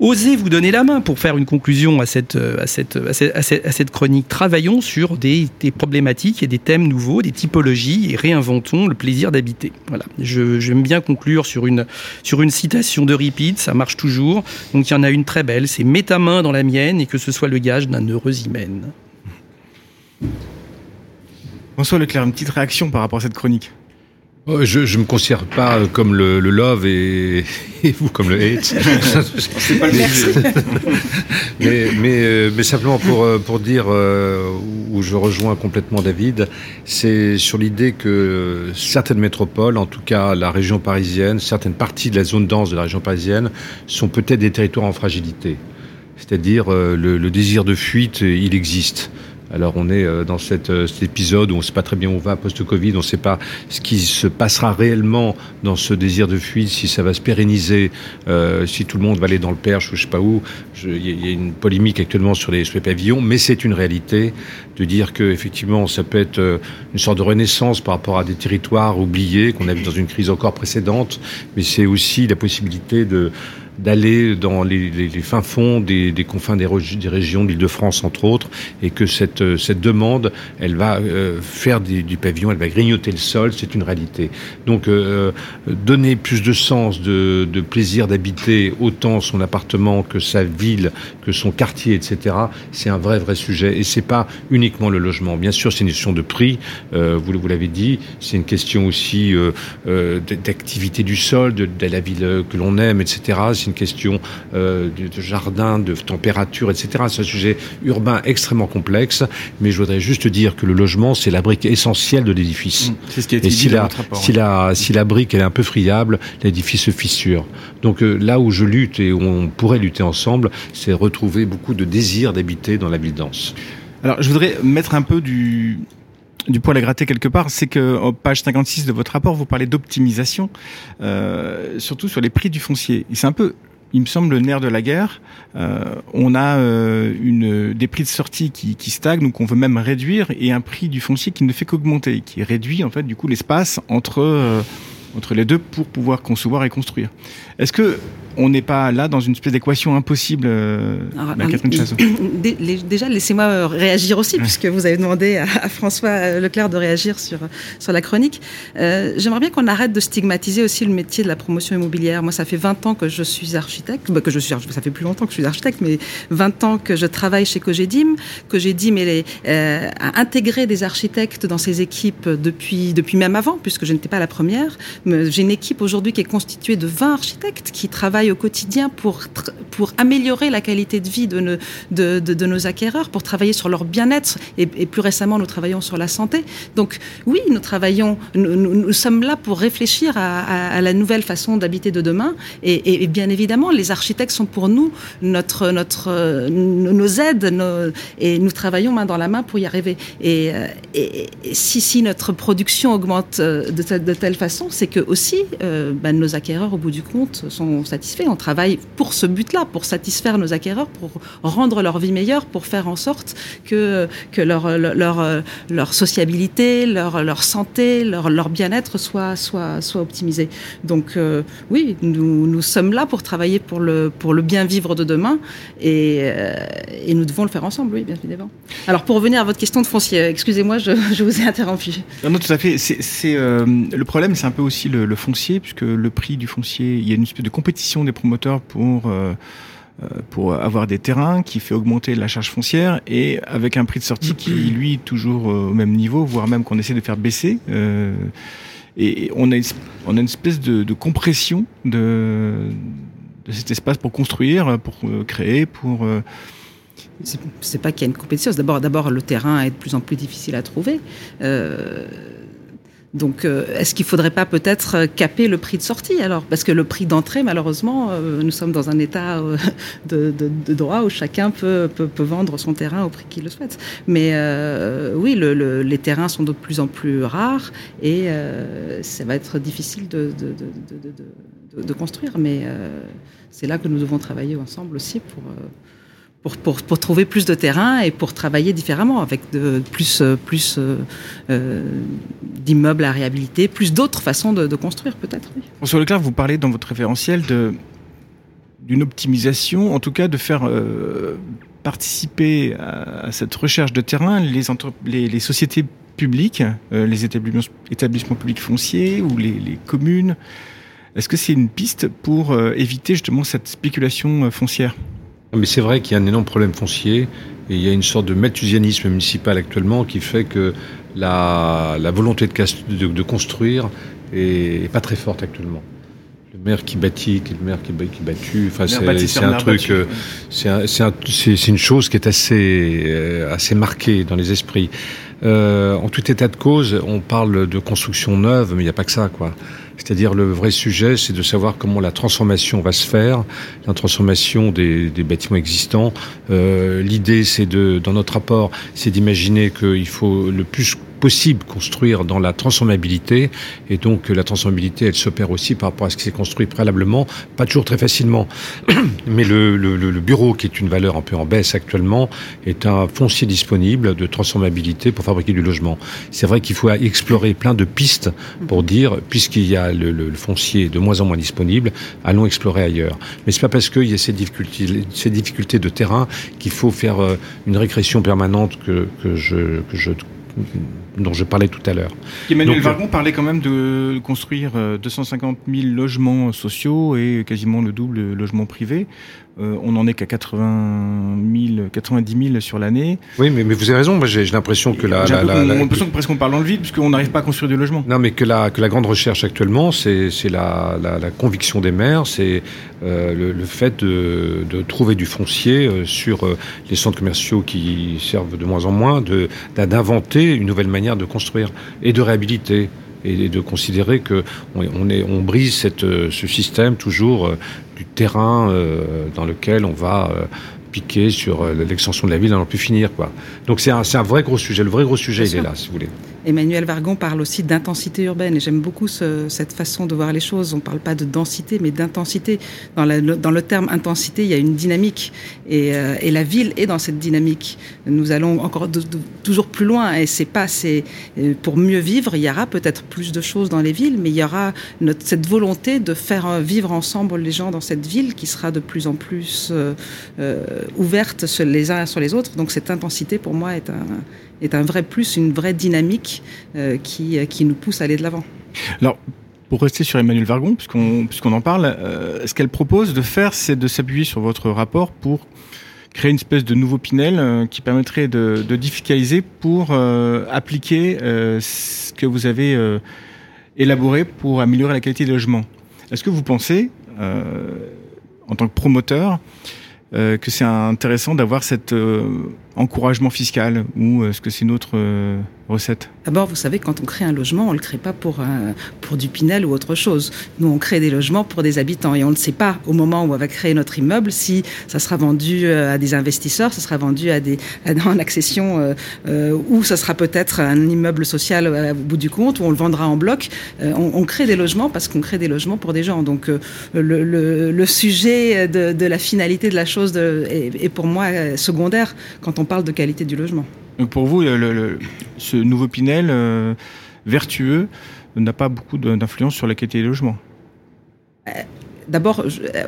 Osez vous donner la main pour faire une conclusion à cette, cette, à cette, à cette, chronique. Travaillons sur des, problématiques et des thèmes nouveaux, des typologies et réinventons le plaisir d'habiter. Voilà. J'aime bien conclure sur une, sur une citation de Repeat, ça marche toujours. Donc il y en a une très belle, c'est Mets ta main dans la mienne et que ce soit le gage d'un heureux hymen. François Leclerc, une petite réaction par rapport à cette chronique je ne me considère pas comme le, le love et, [LAUGHS] et, vous comme le hate. [LAUGHS] Pas le mais, [LAUGHS] mais, mais, simplement pour, pour dire euh, où je rejoins complètement David, c'est sur l'idée que certaines métropoles, en tout cas la région parisienne, certaines parties de la zone dense de la région parisienne, sont peut-être des territoires en fragilité. C'est-à-dire euh, le, le, désir de fuite, il existe. Alors on est dans cette, cet épisode où on ne sait pas très bien où on va post-Covid, on ne sait pas ce qui se passera réellement dans ce désir de fuite, si ça va se pérenniser, euh, si tout le monde va aller dans le Perche ou je sais pas où. Il y a une polémique actuellement sur les, sur les pavillons, mais c'est une réalité de dire que effectivement ça peut être une sorte de renaissance par rapport à des territoires oubliés qu'on a vu dans une crise encore précédente, mais c'est aussi la possibilité de d'aller dans les, les, les, fins fonds des, des confins des, des régions d'Île-de-France, entre autres, et que cette, cette demande, elle va euh, faire du, pavillon, elle va grignoter le sol, c'est une réalité. Donc, euh, donner plus de sens, de, de plaisir d'habiter autant son appartement que sa ville, que son quartier, etc., c'est un vrai, vrai sujet. Et c'est pas uniquement le logement. Bien sûr, c'est une question de prix, euh, vous, vous l'avez dit, c'est une question aussi d'activité du sol, de, de la ville que l'on aime, etc une question euh, de, jardin, de température, etc. C'est un sujet urbain extrêmement complexe, mais je voudrais juste dire que le logement, c'est la brique essentielle de l'édifice. Mmh, c'est ce qui a été Et si, la, si, la, si la brique elle est un peu friable, l'édifice se fissure. Donc euh, là où je lutte et où on pourrait lutter ensemble, c'est retrouver beaucoup de désir d'habiter dans la ville dense. Alors je voudrais mettre un peu du, du poil à gratter quelque part, c'est que page 56 de votre rapport, vous parlez d'optimisation, euh, surtout sur les prix du foncier. C'est un peu, il me semble, le nerf de la guerre. Euh, on a euh, une, des prix de sortie qui, qui stagnent, donc on veut même réduire, et un prix du foncier qui ne fait qu'augmenter, qui réduit en fait du coup l'espace entre entre les deux pour pouvoir concevoir et construire. Est-ce que on n'est pas là dans une espèce d'équation impossible, euh, Alors, bah, Catherine Chazot [COUGHS] Déjà, laissez-moi réagir aussi, ouais. puisque vous avez demandé à, à, François Leclerc de réagir sur, sur la chronique. Euh, J'aimerais bien qu'on arrête de stigmatiser aussi le métier de la promotion immobilière. Moi, ça fait 20 ans que je suis architecte, bah, que je suis, ça fait plus longtemps que je suis architecte, mais 20 ans que je travaille chez Cogedim. Cogedim est, euh, a intégré des architectes dans ses équipes depuis, depuis même avant, puisque je n'étais pas la première. J'ai une équipe aujourd'hui qui est constituée de 20 architectes qui travaillent au quotidien pour, pour améliorer la qualité de vie de de, de, nos acquéreurs, pour travailler sur leur bien-être. Et, plus récemment, nous travaillons sur la santé. Donc oui, nous travaillons, nous, sommes là pour réfléchir à, la nouvelle façon d'habiter de demain. Et, bien évidemment, les architectes sont pour nous notre, notre, nos aides et nous travaillons main dans la main pour y arriver. Et, et si, si notre production augmente de, de telle façon, c'est que aussi euh, bah, nos acquéreurs, au bout du compte, sont satisfaits. On travaille pour ce but-là, pour satisfaire nos acquéreurs, pour rendre leur vie meilleure, pour faire en sorte que, leur, sociabilité, leur, santé, leur, bien-être soit, soit, optimisé. Donc euh, oui, nous, sommes là pour travailler pour le, bien vivre de demain et, euh, et nous devons le faire ensemble, oui, bien évidemment. Alors pour revenir à votre question de foncier, excusez-moi, je, vous ai interrompu. Non, tout à fait. Euh, le problème, c'est un peu aussi le, foncier, puisque le prix du foncier, il y a une espèce de compétition des promoteurs pour euh, pour avoir des terrains qui fait augmenter la charge foncière et avec un prix de sortie qui lui toujours au même niveau, voire même qu'on essaie de faire baisser. Euh, et on a, on a une espèce de, de compression de, de, cet espace pour construire, pour créer, pour euh, c'est pas qu'il y a une compétition. D'abord, d'abord, le terrain est de plus en plus difficile à trouver. Euh, donc, euh, est-ce qu'il ne faudrait pas peut-être caper le prix de sortie alors? Parce que le prix d'entrée, malheureusement, euh, nous sommes dans un état euh, [LAUGHS] de, de, de, droit où chacun peut, peut, peut, vendre son terrain au prix qu'il le souhaite. Mais euh, oui, le, le, les terrains sont de plus en plus rares et euh, ça va être difficile de, de construire. Mais c'est là que nous devons travailler ensemble aussi pour pour, trouver plus de terrain et pour travailler différemment, avec plus, plus euh, euh, d'immeubles à réhabiliter, plus d'autres façons de, construire peut-être. François Leclerc, vous parlez dans votre référentiel d'une optimisation, en tout cas de faire euh, participer à, cette recherche de terrain les, sociétés publiques, euh, les établissements, publics fonciers ou les, communes. Est-ce que c'est une piste pour euh, éviter justement cette spéculation euh, foncière? Mais c'est vrai qu'il y a un énorme problème foncier et il y a une sorte de malthusianisme municipal actuellement qui fait que la, la volonté de, de, de construire est, est, pas très forte actuellement. Le maire qui bâtit, qui est le maire qui, qui battu, enfin c'est un truc, euh, c'est un, une chose qui est assez euh, assez marquée dans les esprits. Euh, en tout état de cause, on parle de construction neuve, mais il n'y a pas que ça, quoi. C'est-à-dire le vrai sujet, c'est de savoir comment la transformation va se faire, la transformation des, bâtiments existants. Euh, L'idée, c'est de, dans notre rapport, c'est d'imaginer qu'il faut le plus possible construire dans la transformabilité. Et donc la transformabilité elle s'opère aussi par rapport à ce qui s'est construit préalablement pas toujours très facilement. [CLEARS THROAT] Mais le, le, le, bureau qui est une valeur un peu en baisse actuellement est un foncier disponible de transformabilité pour fabriquer du logement. C'est vrai qu'il faut explorer plein de pistes pour dire puisqu'il y a le, le, foncier de moins en moins disponible allons explorer ailleurs. Mais c'est pas parce qu'il y a ces difficultés ces difficultés de terrain qu'il faut faire une régression permanente que, que je que je dont je parlais tout à l'heure. Emmanuel Donc, Vargon parlait quand même de construire 250 000 logements sociaux et quasiment le double logements privés. Euh, on n'en est qu'à 80 000, 90 000 sur l'année. Oui, mais, mais, vous avez raison. Moi, j'ai l'impression que la, la, la, la l'impression que presque on parle dans le vide, puisqu'on n'arrive pas à construire du logement. Non, mais que la, que la grande recherche actuellement, c'est la, conviction des maires, c'est euh, le, le, fait de, de, trouver du foncier euh, sur les centres commerciaux qui servent de moins en moins, d'inventer une nouvelle manière de construire et de réhabiliter et de considérer que on, est, on brise cette, ce système toujours du terrain euh, dans lequel on va euh, piquer sur euh, l'extension de la ville, on n'en plus finir. Quoi. Donc c'est un, un vrai gros sujet. Le vrai gros sujet, Bien il sûr. est là, si vous voulez. Emmanuel Vargon parle aussi d'intensité urbaine et j'aime beaucoup ce, cette façon de voir les choses. On ne parle pas de densité, mais d'intensité. Dans, le terme intensité, il y a une dynamique et, euh, la ville est dans cette dynamique. Nous allons encore toujours plus loin et c'est pas c'est pour mieux vivre. Il y aura peut-être plus de choses dans les villes, mais il y aura cette volonté de faire vivre ensemble les gens dans cette ville qui sera de plus en plus euh, euh, ouverte sur les uns sur les autres. Donc cette intensité pour moi est un est un vrai plus, une vraie dynamique euh, qui, qui nous pousse à aller de l'avant. Alors, pour rester sur Emmanuel Vargon, puisqu'on en parle, euh, ce qu'elle propose de faire, c'est de s'appuyer sur votre rapport pour créer une espèce de nouveau Pinel euh, qui permettrait de, de défiscaliser pour euh, appliquer euh, ce que vous avez euh, élaboré pour améliorer la qualité des logements. Est-ce que vous pensez, en tant que promoteur, que c'est intéressant d'avoir cet encouragement fiscal ou est-ce que c'est une autre D'abord, vous savez, quand on crée un logement, on ne le crée pas pour, un, pour du Pinel ou autre chose. Nous, on crée des logements pour des habitants et on ne sait pas au moment où on va créer notre immeuble si ça sera vendu à des investisseurs, ça sera vendu à des, à, en accession euh, ou ça sera peut-être un immeuble social au bout du compte où on le vendra en bloc. Euh, on, crée des logements parce qu'on crée des logements pour des gens. Donc, euh, le, sujet de, la finalité de la chose est pour moi secondaire quand on parle de qualité du logement. Donc pour vous, le, le, ce nouveau Pinel euh, vertueux n'a pas beaucoup d'influence sur la qualité des logements D'abord,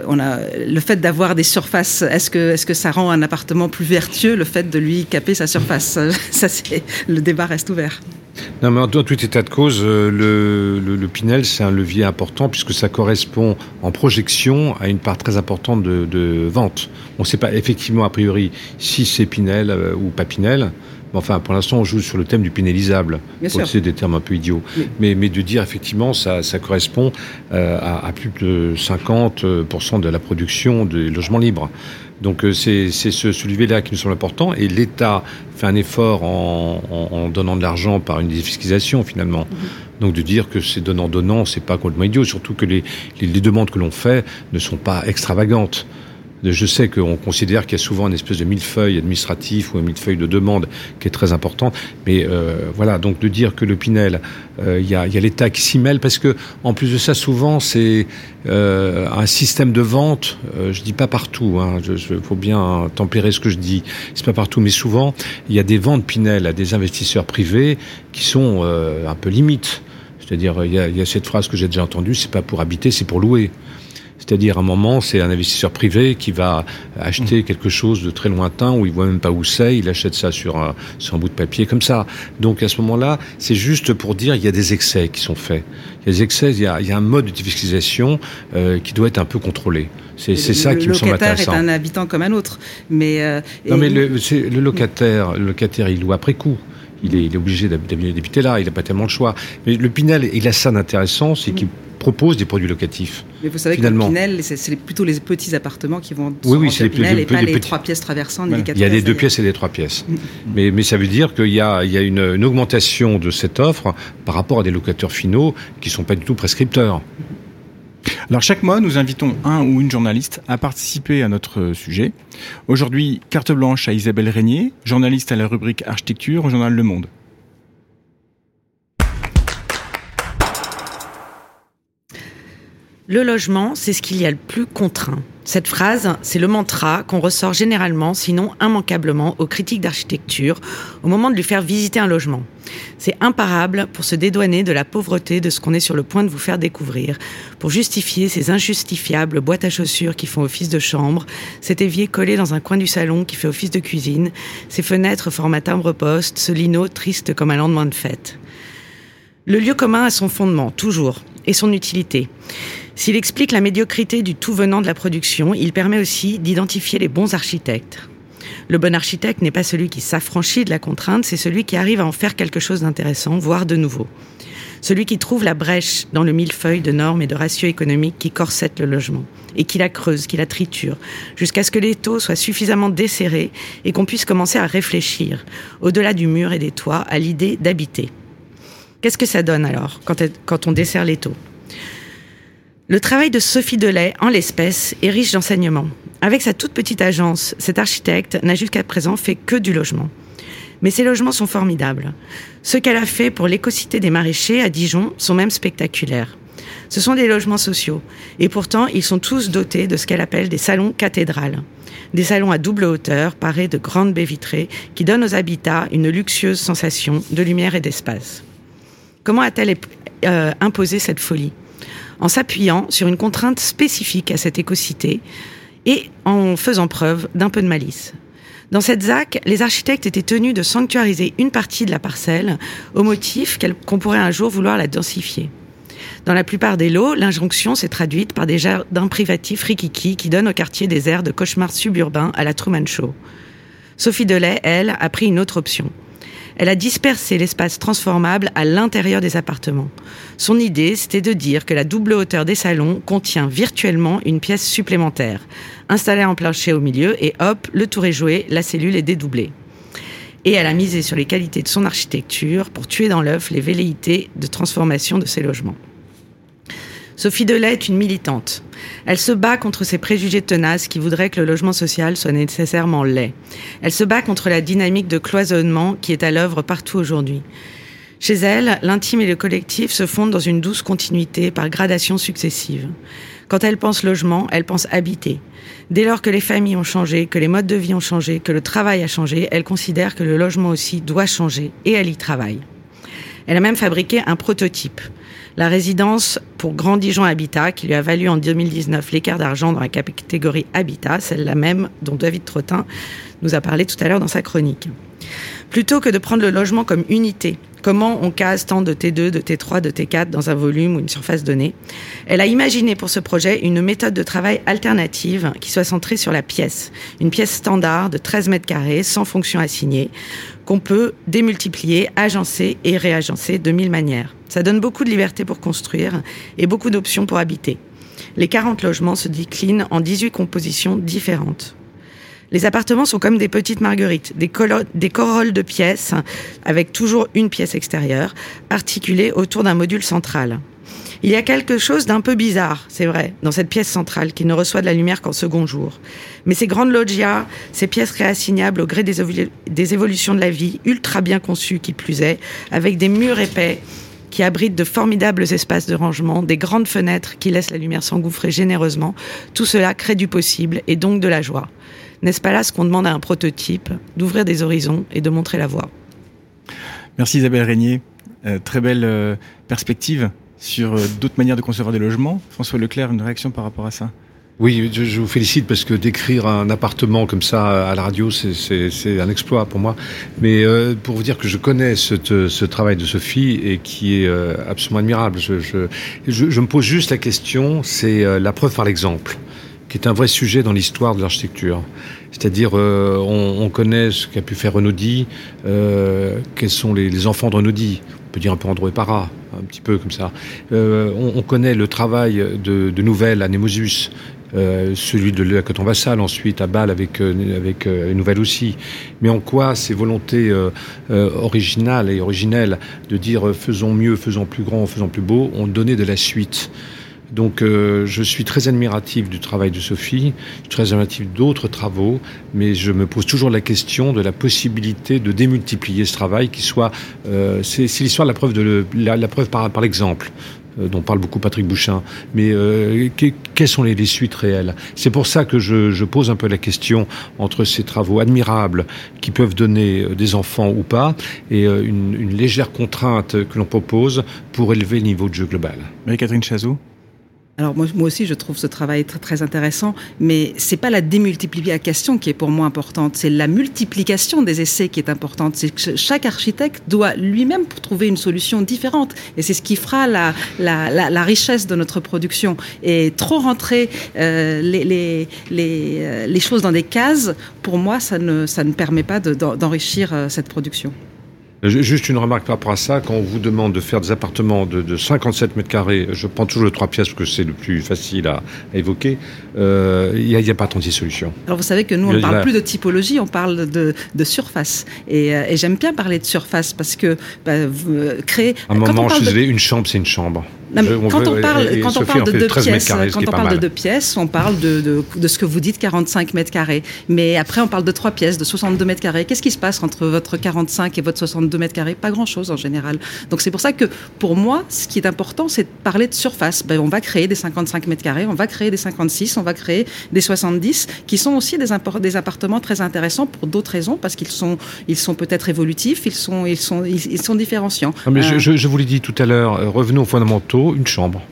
on a le fait d'avoir des surfaces. Est-ce que, est-ce que ça rend un appartement plus vertueux le fait de lui caper sa surface? [LAUGHS] Ça, c'est le débat reste ouvert. Non, mais en tout état de cause, le, le, le Pinel, c'est un levier important puisque ça correspond en projection à une part très importante de, de vente. On ne sait pas effectivement a priori si c'est Pinel euh, ou pas Pinel. Enfin, pour l'instant, on joue sur le thème du pénalisable. C'est des termes un peu idiots. Oui. Mais, mais, de dire, effectivement, ça, ça correspond euh, à, à, plus de 50% de la production des logements libres. Donc, euh, c'est ce, ce levier-là qui nous semble important. Et l'État fait un effort en, en, en donnant de l'argent par une défiscalisation, finalement. Mm -hmm. Donc, de dire que c'est donnant-donnant, c'est pas complètement idiot. Surtout que les, les, les demandes que l'on fait ne sont pas extravagantes. Je sais qu'on considère qu'il y a souvent une espèce de millefeuille administratif ou un millefeuille de demande qui est très important, mais euh, voilà, donc de dire que le Pinel, euh, il y a, y a l'État qui s'y mêle, parce que en plus de ça, souvent c'est euh, un système de vente. Euh, je dis pas partout, hein, je, je, faut bien tempérer ce que je dis. C'est pas partout, mais souvent il y a des ventes Pinel à des investisseurs privés qui sont euh, un peu limites. C'est-à-dire, il y, y a cette phrase que j'ai déjà entendue, c'est pas pour habiter, c'est pour louer. C'est-à-dire, à un moment, c'est un investisseur privé qui va acheter quelque chose de très lointain où il voit même pas où c'est, il achète ça sur un, sur un bout de papier comme ça. Donc, à ce moment-là, c'est juste pour dire il y a des excès qui sont faits. Il y a des excès, il y a, il y a un mode de fiscalisation euh, qui doit être un peu contrôlé. C'est ça qui me semble intéressant. Le locataire est un habitant comme un autre. Mais, euh, non, mais le, le locataire, le locataire, il loue après coup il est, il est obligé d'habiter là, il n'a pas tellement de choix. Mais le Pinel, il a ça d'intéressant, c'est qu'il propose des produits locatifs. Mais vous savez finalement. que le Pinel, c'est plutôt les petits appartements qui vont oui, oui, c'est les, Pinel les, et pas les les petits. trois pièces traversantes, Voilà. les quatre Il y a des deux pièces et des trois pièces. Mm. Mais, mais ça veut dire qu'il y a, il y a une, une augmentation de cette offre par rapport à des locataires finaux qui ne sont pas du tout prescripteurs. Alors chaque mois, nous invitons un ou une journaliste à participer à notre sujet. Aujourd'hui, carte blanche à Isabelle Régnier, journaliste à la rubrique architecture au journal Le Monde. Le logement, c'est ce qu'il y a le plus contraint. Cette phrase, c'est le mantra qu'on ressort généralement, sinon immanquablement, aux critiques d'architecture au moment de lui faire visiter un logement. C'est imparable pour se dédouaner de la pauvreté de ce qu'on est sur le point de vous faire découvrir, pour justifier ces injustifiables boîtes à chaussures qui font office de chambre, cet évier collé dans un coin du salon qui fait office de cuisine, ces fenêtres format timbre-poste, ce lino triste comme un lendemain de fête. Le lieu commun a son fondement, toujours, et son utilité. S'il explique la médiocrité du tout venant de la production, il permet aussi d'identifier les bons architectes. Le bon architecte n'est pas celui qui s'affranchit de la contrainte, c'est celui qui arrive à en faire quelque chose d'intéressant, voire de nouveau. Celui qui trouve la brèche dans le millefeuille de normes et de ratios économiques qui corsette le logement, et qui la creuse, qui la triture, jusqu'à ce que les taux soient suffisamment desserrés et qu'on puisse commencer à réfléchir, au-delà du mur et des toits, à l'idée d'habiter. Qu'est-ce que ça donne alors, quand, on dessert les taux? Le travail de Sophie Delay, en l'espèce, est riche d'enseignements. Avec sa toute petite agence, cet architecte n'a jusqu'à présent fait que du logement. Mais ces logements sont formidables. Ce qu'elle a fait pour l'écocité des maraîchers à Dijon sont même spectaculaires. Ce sont des logements sociaux, et pourtant ils sont tous dotés de ce qu'elle appelle des salons cathédrales. Des salons à double hauteur, parés de grandes baies vitrées, qui donnent aux habitats une luxueuse sensation de lumière et d'espace. Comment a-t-elle euh, imposé cette folie? En s'appuyant sur une contrainte spécifique à cette écocité et en faisant preuve d'un peu de malice. Dans cette ZAC, les architectes étaient tenus de sanctuariser une partie de la parcelle au motif qu'on pourrait un jour vouloir la densifier. Dans la plupart des lots, l'injonction s'est traduite par des jardins privatifs rikiki qui donnent au quartier des airs de cauchemar suburbain à la Truman Show. Sophie Delay, elle, a pris une autre option. Elle a dispersé l'espace transformable à l'intérieur des appartements. Son idée, c'était de dire que la double hauteur des salons contient virtuellement une pièce supplémentaire, installée en plancher au milieu, et hop, le tour est joué, la cellule est dédoublée. Et elle a misé sur les qualités de son architecture pour tuer dans l'œuf les velléités de transformation de ces logements. Sophie Delay est une militante. Elle se bat contre ces préjugés tenaces qui voudraient que le logement social soit nécessairement laid. Elle se bat contre la dynamique de cloisonnement qui est à l'œuvre partout aujourd'hui. Chez elle, l'intime et le collectif se fondent dans une douce continuité par gradations successives. Quand elle pense logement, elle pense habiter. Dès lors que les familles ont changé, que les modes de vie ont changé, que le travail a changé, elle considère que le logement aussi doit changer et elle y travaille. Elle a même fabriqué un prototype. La résidence pour Grand Dijon Habitat, qui lui a valu en 2019 l'écart d'argent dans la catégorie Habitat, celle-là même dont David Trottin nous a parlé tout à l'heure dans sa chronique. Plutôt que de prendre le logement comme unité, comment on case tant de T2, de T3, de T4 dans un volume ou une surface donnée, elle a imaginé pour ce projet une méthode de travail alternative qui soit centrée sur la pièce. Une pièce standard de 13 mètres carrés, sans fonction assignée, qu'on peut démultiplier, agencer et réagencer de mille manières. Ça donne beaucoup de liberté pour construire et beaucoup d'options pour habiter. Les 40 logements se déclinent en 18 compositions différentes. Les appartements sont comme des petites marguerites, des, corolles de pièces, avec toujours une pièce extérieure, articulées autour d'un module central. Il y a quelque chose d'un peu bizarre, c'est vrai, dans cette pièce centrale qui ne reçoit de la lumière qu'en second jour. Mais ces grandes loggias, ces pièces réassignables au gré des évolutions de la vie, ultra bien conçues qui plus est, avec des murs épais qui abritent de formidables espaces de rangement, des grandes fenêtres qui laissent la lumière s'engouffrer généreusement, tout cela crée du possible et donc de la joie. N'est-ce pas là ce qu'on demande à un prototype, d'ouvrir des horizons et de montrer la voie? Merci Isabelle Régnier. Euh, très belle euh, perspective sur euh, d'autres manières de concevoir des logements. François Leclerc, une réaction par rapport à ça? Oui, je, je, vous félicite parce que décrire un appartement comme ça à la radio, c'est un exploit pour moi. Mais euh, pour vous dire que je connais ce, ce, travail de Sophie et qui est euh, absolument admirable, je, je, je, me pose juste la question, c'est la preuve par l'exemple qui est un vrai sujet dans l'histoire de l'architecture. C'est-à-dire, euh, on, on, connaît ce qu'a pu faire Renaudie, euh, quels sont les, enfants de Renaudie, on peut dire un peu André Parra, un petit peu comme ça. Euh, on, on, connaît le travail de, de Nouvelle à Nemosus, euh, celui de la Coton Vassal ensuite à Bâle avec avec Nouvelle aussi. Mais en quoi ces volontés originales et originelles de dire faisons mieux, faisons plus grand, faisons plus beau, ont donné de la suite? Donc euh, je suis très admiratif du travail de Sophie, je suis très admiratif d'autres travaux, mais je me pose toujours la question de la possibilité de démultiplier ce travail qui soit... Euh, c'est l'histoire de la preuve, la, preuve par, par l'exemple euh, dont parle beaucoup Patrick Bouchin, mais euh, que, quelles sont les, les suites réelles? C'est pour ça que je, je, pose un peu la question entre ces travaux admirables qui peuvent donner euh, des enfants ou pas, et une, une légère contrainte que l'on propose pour élever le niveau de jeu global. Marie-Catherine Chazot alors moi, aussi, je trouve ce travail très, intéressant, mais c'est pas la démultiplication qui est pour moi importante, c'est la multiplication des essais qui est importante. C'est que chaque architecte doit lui-même trouver une solution différente, et c'est ce qui fera la, richesse de notre production. Et trop rentrer euh, euh, les, choses dans des cases, pour moi, ça ne, ça ne permet pas d'enrichir de, euh, cette production. Juste une remarque par rapport à ça, quand on vous demande de faire des appartements de, de 57 mètres carrés, je prends toujours le 3 pièces parce que c'est le plus facile à, à évoquer, il euh, n'y a, a, pas 36 solutions. Alors vous savez que nous, on ne parle la... plus de typologie, on parle de, de surface. Et, euh, et j'aime bien parler de surface parce que bah, vous, euh, créer... À un moment, je suis désolé, de... une chambre, c'est une chambre. Non, quand on parle, et, quand on parle de deux pièces, carrés, quand on parle de deux pièces, on parle de, de, de, ce que vous dites 45 mètres carrés. Mais après, on parle de trois pièces, de 62 mètres carrés. Qu'est-ce qui se passe entre votre 45 et votre 62 mètres carrés? Pas grand-chose en général. Donc c'est pour ça que pour moi, ce qui est important, c'est de parler de surface. Ben, on va créer des 55 mètres carrés, on va créer des 56, on va créer des 70, qui sont aussi des, des appartements très intéressants pour d'autres raisons, parce qu'ils sont, ils sont peut-être évolutifs, ils sont, ils sont, ils, ils sont différenciants. Non, mais euh... je, je, vous l'ai dit tout à l'heure, euh, revenons aux fondamentaux une chambre.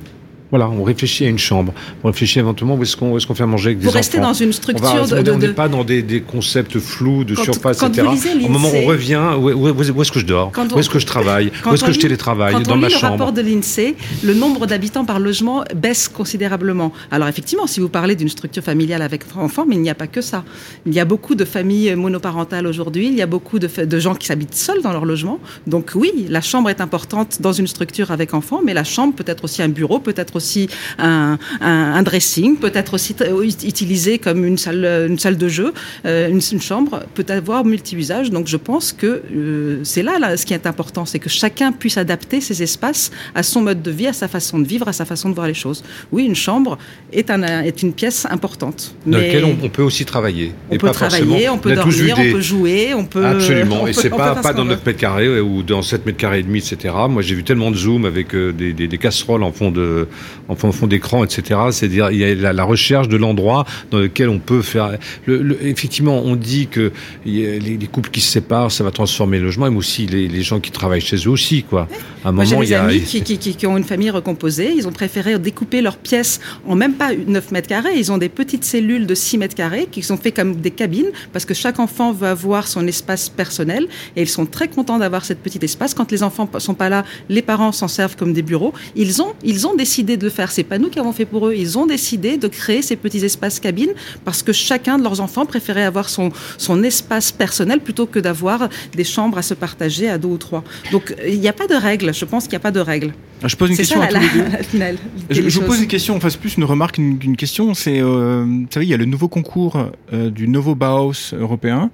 Voilà, on réfléchit à une chambre. On réfléchit éventuellement où est-ce qu'on est qu fait à manger avec des Vous restez dans une structure va, de. On n'est de... pas dans des, des, concepts flous de quand, surface, quand etc. Au moment où on revient, où, où, où est-ce que je dors on, Où est-ce que je travaille Où est-ce que je télétravaille Dans ma chambre. Quand on lit le rapport de l'INSEE, le nombre d'habitants par logement baisse considérablement. Alors effectivement, si vous parlez d'une structure familiale avec enfants, mais il n'y a pas que ça. Il y a beaucoup de familles monoparentales aujourd'hui. Il y a beaucoup de, de gens qui s'habitent seuls dans leur logement. Donc oui, la chambre est importante dans une structure avec enfants, mais la chambre peut être aussi un bureau, peut être aussi un un, un, un dressing, peut-être aussi utilisé comme une salle, une salle de jeu, euh, une, une, chambre, peut avoir multi-usage. Donc je pense que euh, c'est là, là ce qui est important, c'est que chacun puisse adapter ses espaces à son mode de vie, à sa façon de vivre, à sa façon de voir les choses. Oui, une chambre est, un, est une pièce importante. Dans laquelle on, on, peut aussi travailler. On peut travailler, on peut dormir, des... on peut jouer, on peut... Absolument, [LAUGHS] on et c'est pas, pas dans 9 mètres carrés ou dans 7 mètres carrés et demi, etc. Moi j'ai vu tellement de Zoom avec euh, des, des, des, casseroles en fond de en fond, d'écran, etc. C'est-à-dire il y a la, la recherche de l'endroit dans lequel on peut faire. Le, le, effectivement, on dit que les, les, couples qui se séparent, ça va transformer le logement, mais aussi les, les gens qui travaillent chez eux aussi, quoi. À un Moi, moment, il y a amis qui, qui, ont une famille recomposée. Ils ont préféré découper leurs pièces en même pas 9 mètres carrés. Ils ont des petites cellules de 6 mètres carrés qui sont faites comme des cabines parce que chaque enfant veut avoir son espace personnel et ils sont très contents d'avoir cette petite espace. Quand les enfants sont pas là, les parents s'en servent comme des bureaux. Ils ont, ils ont décidé de faire. C'est pas nous qui avons fait pour eux. Ils ont décidé de créer ces petits espaces cabines parce que chacun de leurs enfants préférait avoir son, son espace personnel plutôt que d'avoir des chambres à se partager à deux ou trois. Donc il n'y a pas de règle. Je pense qu'il n'y a pas de règle. Ah, Je pose une question ça à la, tous les deux. la finale. Je, vous pose une question, enfin c'est plus une remarque qu'une qu'une question. C'est, euh, vous savez, il y a le nouveau concours euh, du Novo Bauhaus européen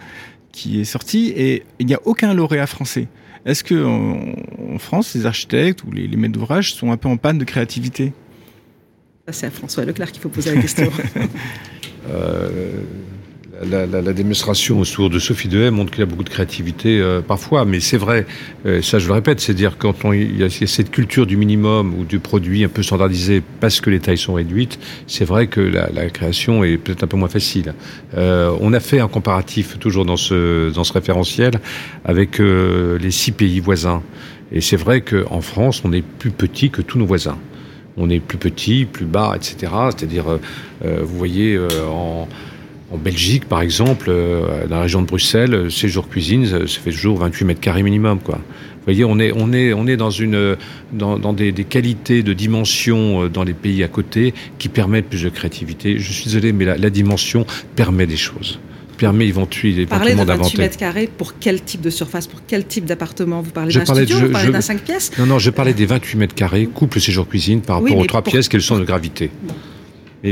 qui est sorti et il n'y a aucun lauréat français. Est-ce que en, en France, les architectes ou les, les maîtres d'ouvrage sont un peu en panne de créativité? C'est à François Leclerc qu'il faut poser la question. Euh, [LAUGHS] la, la- la démonstration autour de Sophie Dehaye montre qu'il y a beaucoup de créativité euh, parfois, mais c'est vrai, euh, ça je le répète, c'est dire quand il, y a, cette culture du minimum ou du produit un peu standardisé parce que les tailles sont réduites, c'est vrai que la, création est peut-être un peu moins facile. Euh, on a fait un comparatif toujours dans ce, dans ce référentiel avec les six pays voisins, et c'est vrai qu'en France, on est plus petit que tous nos voisins. On est plus petit, plus bas, etc. C'est-à-dire, vous voyez, en, en Belgique, par exemple, euh, dans la région de Bruxelles, euh, séjour cuisine, ça ça fait toujours 28 mètres carrés minimum, quoi. Vous voyez, on est, on est, on est dans, une, dans, dans des, des qualités de dimension euh, dans les pays à côté qui permettent plus de créativité. Je suis désolé, mais la, la dimension permet des choses. Permet éventuellement, Parlez de éventuellement 28 d'inventer. mètres carrés pour quel type de surface, pour quel type d'appartement? Vous parlez d'un studio, je- vous parlez d'un 5 pièces? Non, non, je parlais des 28 mètres carrés, couple séjour cuisine, par Oui, rapport aux mais trois pour- pièces, quelles sont de gravité.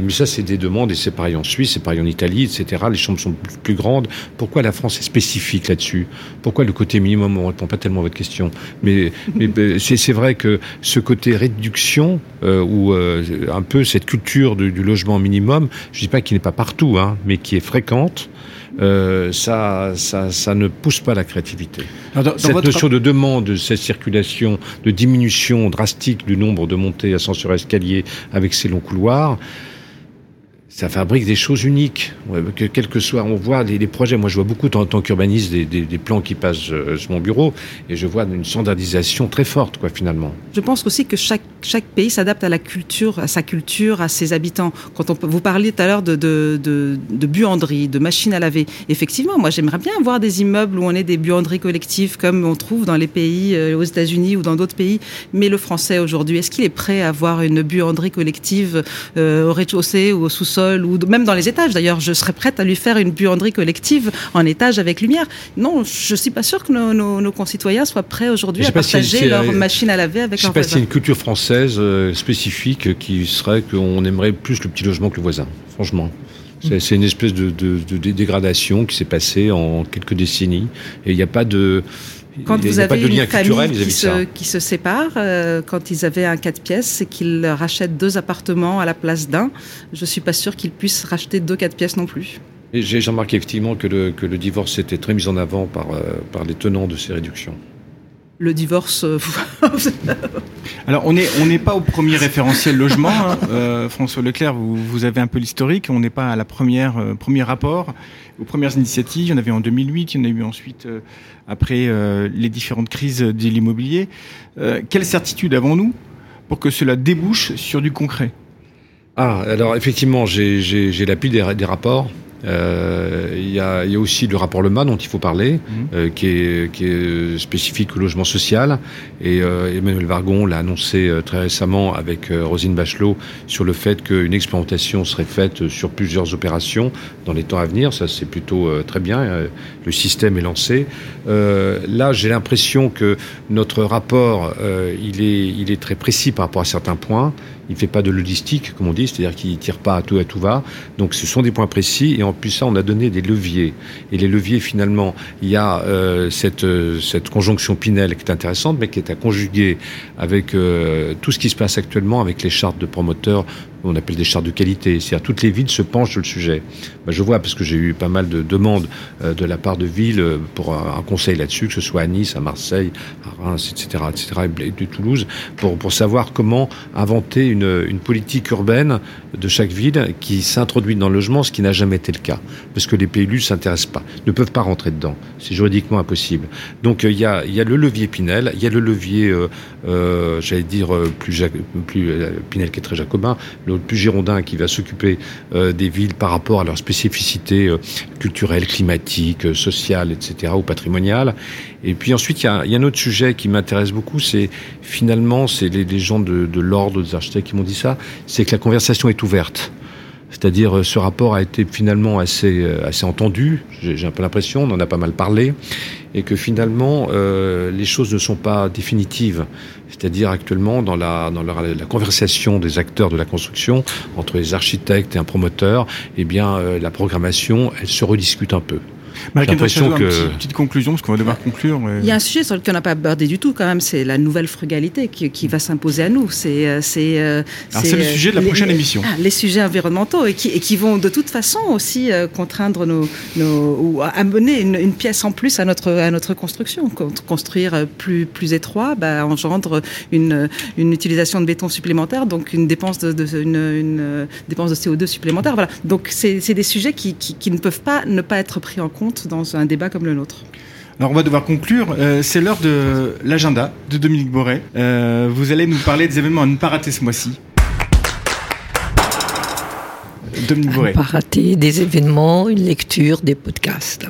Mais ça, c'est des demandes, et c'est pareil en Suisse, c'est pareil en Italie, etc. Les chambres sont plus, plus grandes. Pourquoi la France est spécifique là-dessus? Pourquoi le côté minimum, on ne répond pas tellement à votre question. Mais, [LAUGHS] mais euh, c'est vrai que ce côté réduction, euh, ou euh, un peu cette culture du, du logement minimum, je dis pas qu'il n'est pas partout, hein, mais qui est fréquente, euh, ça, ça, ça ne pousse pas la créativité. Alors, dans- dans Cette votre- notion de demande, de cette circulation, de diminution drastique du nombre de montées ascenseurs escaliers avec ces longs couloirs, ça fabrique des choses uniques. Ouais, que, quel que soit, on voit les, projets. Moi, je vois beaucoup en tant qu'urbaniste des, plans qui passent euh, sur mon bureau, et je vois une standardisation très forte, quoi, finalement. Je pense aussi que chaque, pays s'adapte à la culture, à sa culture, à ses habitants. Quand on, vous parliez tout à l'heure de, de, de, de buanderie, de machines à laver. Effectivement, moi j'aimerais bien voir des immeubles où on ait des buanderies collectives comme on trouve dans les pays, euh, aux États-Unis ou dans d'autres pays. Mais le français aujourd'hui, est-ce qu'il est prêt à avoir une buanderie collective euh, au rez-de-chaussée ou au sous-sol? Ou même dans les étages d'ailleurs Je serais prête à lui faire une buanderie collective en étage avec lumière. Non, je suis pas sûre que nos, nos, nos concitoyens soient prêts aujourd'hui Je à sais si partager leur machine à laver avec Je sais leurs pas s'il y a une culture française euh, spécifique qui serait qu'on aimerait plus le petit logement que le voisin, franchement. C'est une espèce de, de- de dé- dégradation qui s'est passée en quelques décennies. Et il n'y a pas de, Quand vous avez de lien une famille qui se, qui se sépare, euh, quand ils avaient un 4 pièces, c'est qu'ils rachètent deux appartements à la place d'un. Je suis pas sûre qu'ils puissent racheter deux 4 pièces non plus. Et J'ai remarqué effectivement que le, que le divorce était très mis en avant par, euh, par les tenants de ces réductions. Le divorce, euh, [LAUGHS] Alors, on n'est on pas au premier référentiel logement. hein. Euh, François Leclerc, vous, vous avez un peu l'historique. On n'est pas à la première euh, premier rapport, aux premières initiatives. Il y en avait en 2008, il y en a eu ensuite euh, après euh, les différentes crises de l'immobilier. Euh, quelle certitude avons-nous pour que cela débouche sur du concret? Ah, alors effectivement, j'ai l'appui des rapports. Euh, Il y, a, il y a aussi le rapport Lema dont il faut parler, euh, qui, est, qui est spécifique au logement social. Et euh, Emmanuel Vargon l'a annoncé très récemment avec Rosine Bachelot sur le fait qu'une expérimentation serait faite sur plusieurs opérations dans les temps à venir. Ça, c'est plutôt très bien. Le système est lancé. Là, j'ai l'impression que notre rapport, il, est, il est très précis par rapport à certains points. Il ne fait pas de logistique, comme on dit, c'est-à-dire qu'il ne tire pas à tout à tout va. Donc ce sont des points précis et en plus ça, on a donné des leviers. Et les leviers, finalement, il y a euh, cette, euh, cette conjonction Pinel qui est intéressante, mais qui est à conjuguer avec euh, tout ce qui se passe actuellement avec les chartes de promoteurs on appelle des chartes de qualité. C'est-à-dire toutes les villes se penchent sur le sujet. Ben, je vois parce que j'ai eu pas mal de demandes euh, de la part de villes euh, pour un, conseil là-dessus, que ce soit à Nice, à Marseille, à Reims, etc., etc., et de Toulouse, pour, pour savoir comment inventer une, une politique urbaine de chaque ville qui s'introduit dans le logement, ce qui n'a jamais été le cas, parce que les PLU ne s'intéressent pas, ne peuvent pas rentrer dedans. C'est juridiquement impossible. Donc euh, il y, a, y a le levier Pinel, il y a le levier, j'allais dire plus, plus Pinel qui est très jacobin, le plus girondin qui va s'occuper euh, des villes par rapport à leurs spécificités euh, culturelles, climatiques, euh, sociales, etc., ou patrimoniales. Et puis ensuite, il y a, un autre sujet qui m'intéresse beaucoup, c'est finalement, c'est les, les gens de, de l'ordre des architectes qui m'ont dit ça, c'est que la conversation est ouverte. C'est-à-dire, euh, ce rapport a été finalement assez, euh, assez entendu, j'ai un peu l'impression, on en a pas mal parlé, et que finalement, euh, les choses ne sont pas définitives. C'est-à-dire, actuellement, dans, la, dans la, la, conversation des acteurs de la construction, entre les architectes et un promoteur, eh la programmation, se rediscute un peu. J'ai l'impression que... Une petite conclusion, parce qu'on va devoir conclure. Mais... Il y a un sujet sur lequel on n'a pas abordé du tout, quand même, c'est la nouvelle frugalité qui, qui va s'imposer à nous. C'est euh, c'est le sujet de la prochaine les, émission. Ah, les sujets environnementaux et qui, et qui vont de toute façon aussi euh, contraindre nos, nos ou amener une, une, pièce en plus à notre à notre construction. Construire plus plus étroit bah, engendre une, une utilisation de béton supplémentaire, donc une dépense de, de une, une, dépense de CO2 supplémentaire. Voilà. Donc c'est des sujets qui, qui, qui ne peuvent pas ne pas être pris en compte dans un débat comme le nôtre. Alors on va devoir conclure. Euh, c'est l'heure de l'agenda de Dominique Boré. Euh, vous allez nous parler des événements à ne pas rater ce mois-ci. Dominique Boré. À ne pas rater des événements, une lecture, des podcasts.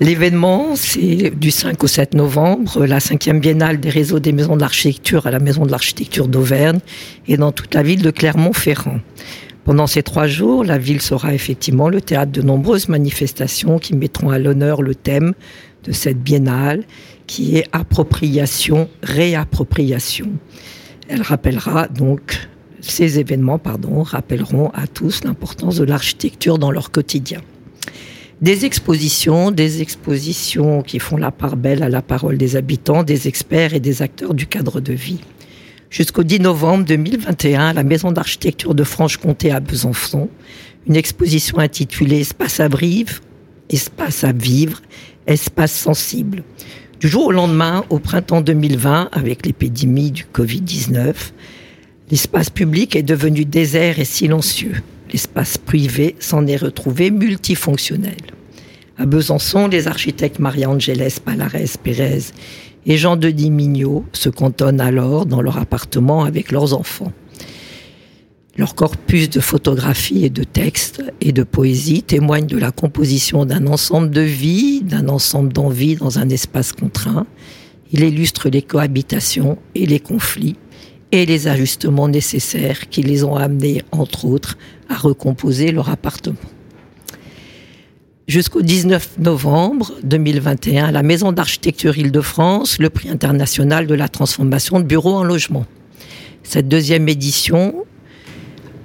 L'événement, c'est du 5 au 7 novembre, la cinquième biennale des réseaux des maisons de l'architecture à la maison de l'architecture d'Auvergne et dans toute la ville de Clermont-Ferrand. Pendant ces trois jours, la ville sera effectivement le théâtre de nombreuses manifestations qui mettront à l'honneur le thème de cette biennale, qui est appropriation, réappropriation. Elle rappellera donc, ces événements, rappelleront à tous l'importance de l'architecture dans leur quotidien. Des expositions, des expositions qui font la part belle à la parole des habitants, des experts et des acteurs du cadre de vie jusqu'au 10 novembre 2021 à la Maison d'architecture de Franche-Comté à Besançon, une exposition intitulée Espace à vivre, Espace à vivre, Espace sensible. Du jour au lendemain, au printemps 2020, avec l'épidémie du Covid-19, l'espace public est devenu désert et silencieux. L'espace privé s'en est retrouvé multifonctionnel. À Besançon, les architectes Maria-Angeles Palares Pérez et Jean-Denis Mignot se cantonnent alors dans leur appartement avec leurs enfants. Leur corpus de photographies et de textes et de poésie témoigne de la composition d'un ensemble de vie, d'un ensemble d'envie dans un espace contraint. Il illustre les cohabitations et les conflits et les ajustements nécessaires qui les ont amenés, entre autres, à recomposer leur appartement jusqu'au 19 novembre 2021 à la Maison d'architecture Île-de-France, le prix international de la transformation de bureaux en logement. Cette deuxième édition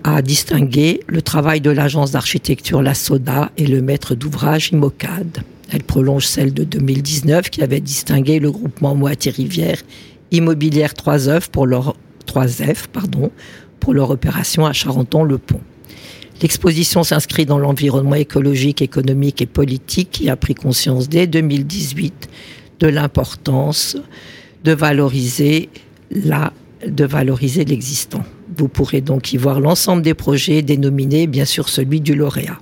a distingué le travail de l'agence d'architecture La Soda et le maître d'ouvrage Imocad. Elle prolonge celle de 2019 qui avait distingué le groupement Moitié Rivière Immobilière 3F pour leur 3F, pardon, pour leur opération à Charenton-le-Pont. L'exposition s'inscrit dans l'environnement écologique, économique et politique qui a pris conscience dès 2018 de l'importance de valoriser l'existant. Vous pourrez donc y voir l'ensemble des projets dénominés, bien sûr celui du lauréat.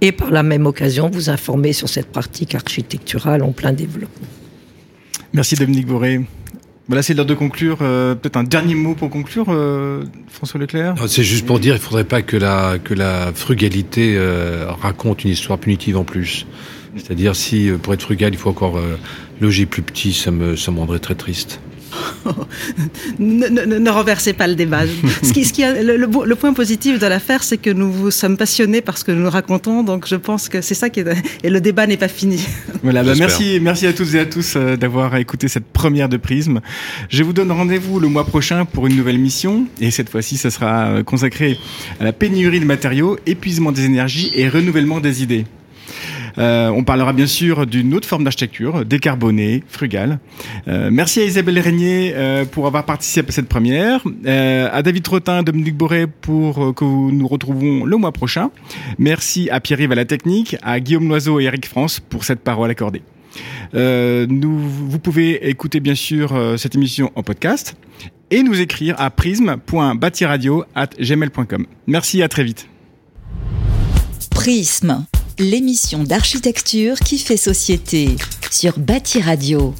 Et par la même occasion, vous informer sur cette pratique architecturale en plein développement. Merci Dominique Bourré. Voilà, c'est l'heure de conclure. Euh, Peut-être un dernier mot pour conclure, euh, François Leclerc C'est juste pour dire, il ne faudrait pas que la, que la frugalité euh, raconte une histoire punitive en plus. C'est-à-dire, si pour être frugal, il faut encore loger plus petit, ça me, ça me rendrait très triste. [LAUGHS] ne, ne, ne, renversez pas le débat. [LAUGHS] Ce qui, ce qui a, le, le, le, point positif de l'affaire, c'est que nous sommes passionnés par ce que nous racontons, donc je pense que c'est ça qui est. Et le débat n'est pas fini. [LAUGHS] Voilà, bah merci, merci à toutes et à tous euh, d'avoir écouté cette première de Prisme. Je vous donne rendez-vous le mois prochain pour une nouvelle mission, et cette fois-ci, ça sera euh, consacré à la pénurie de matériaux, épuisement des énergies et renouvellement des idées. Euh, on parlera bien sûr d'une autre forme d'architecture, décarbonée, frugale. Euh, merci à Isabelle Régnier euh, pour avoir participé à cette première, à David Trottin, Dominique Boré pour que nous retrouvons le mois prochain. Merci à Pierre-Yves à la technique, à Guillaume Loiseau et Eric France pour cette parole accordée. Nous, vous pouvez écouter bien sûr cette émission en podcast et nous écrire à prisme.batiradio@gmail.com. Merci, à très vite. Prisme l'émission d'architecture qui fait société sur Bâti Radio.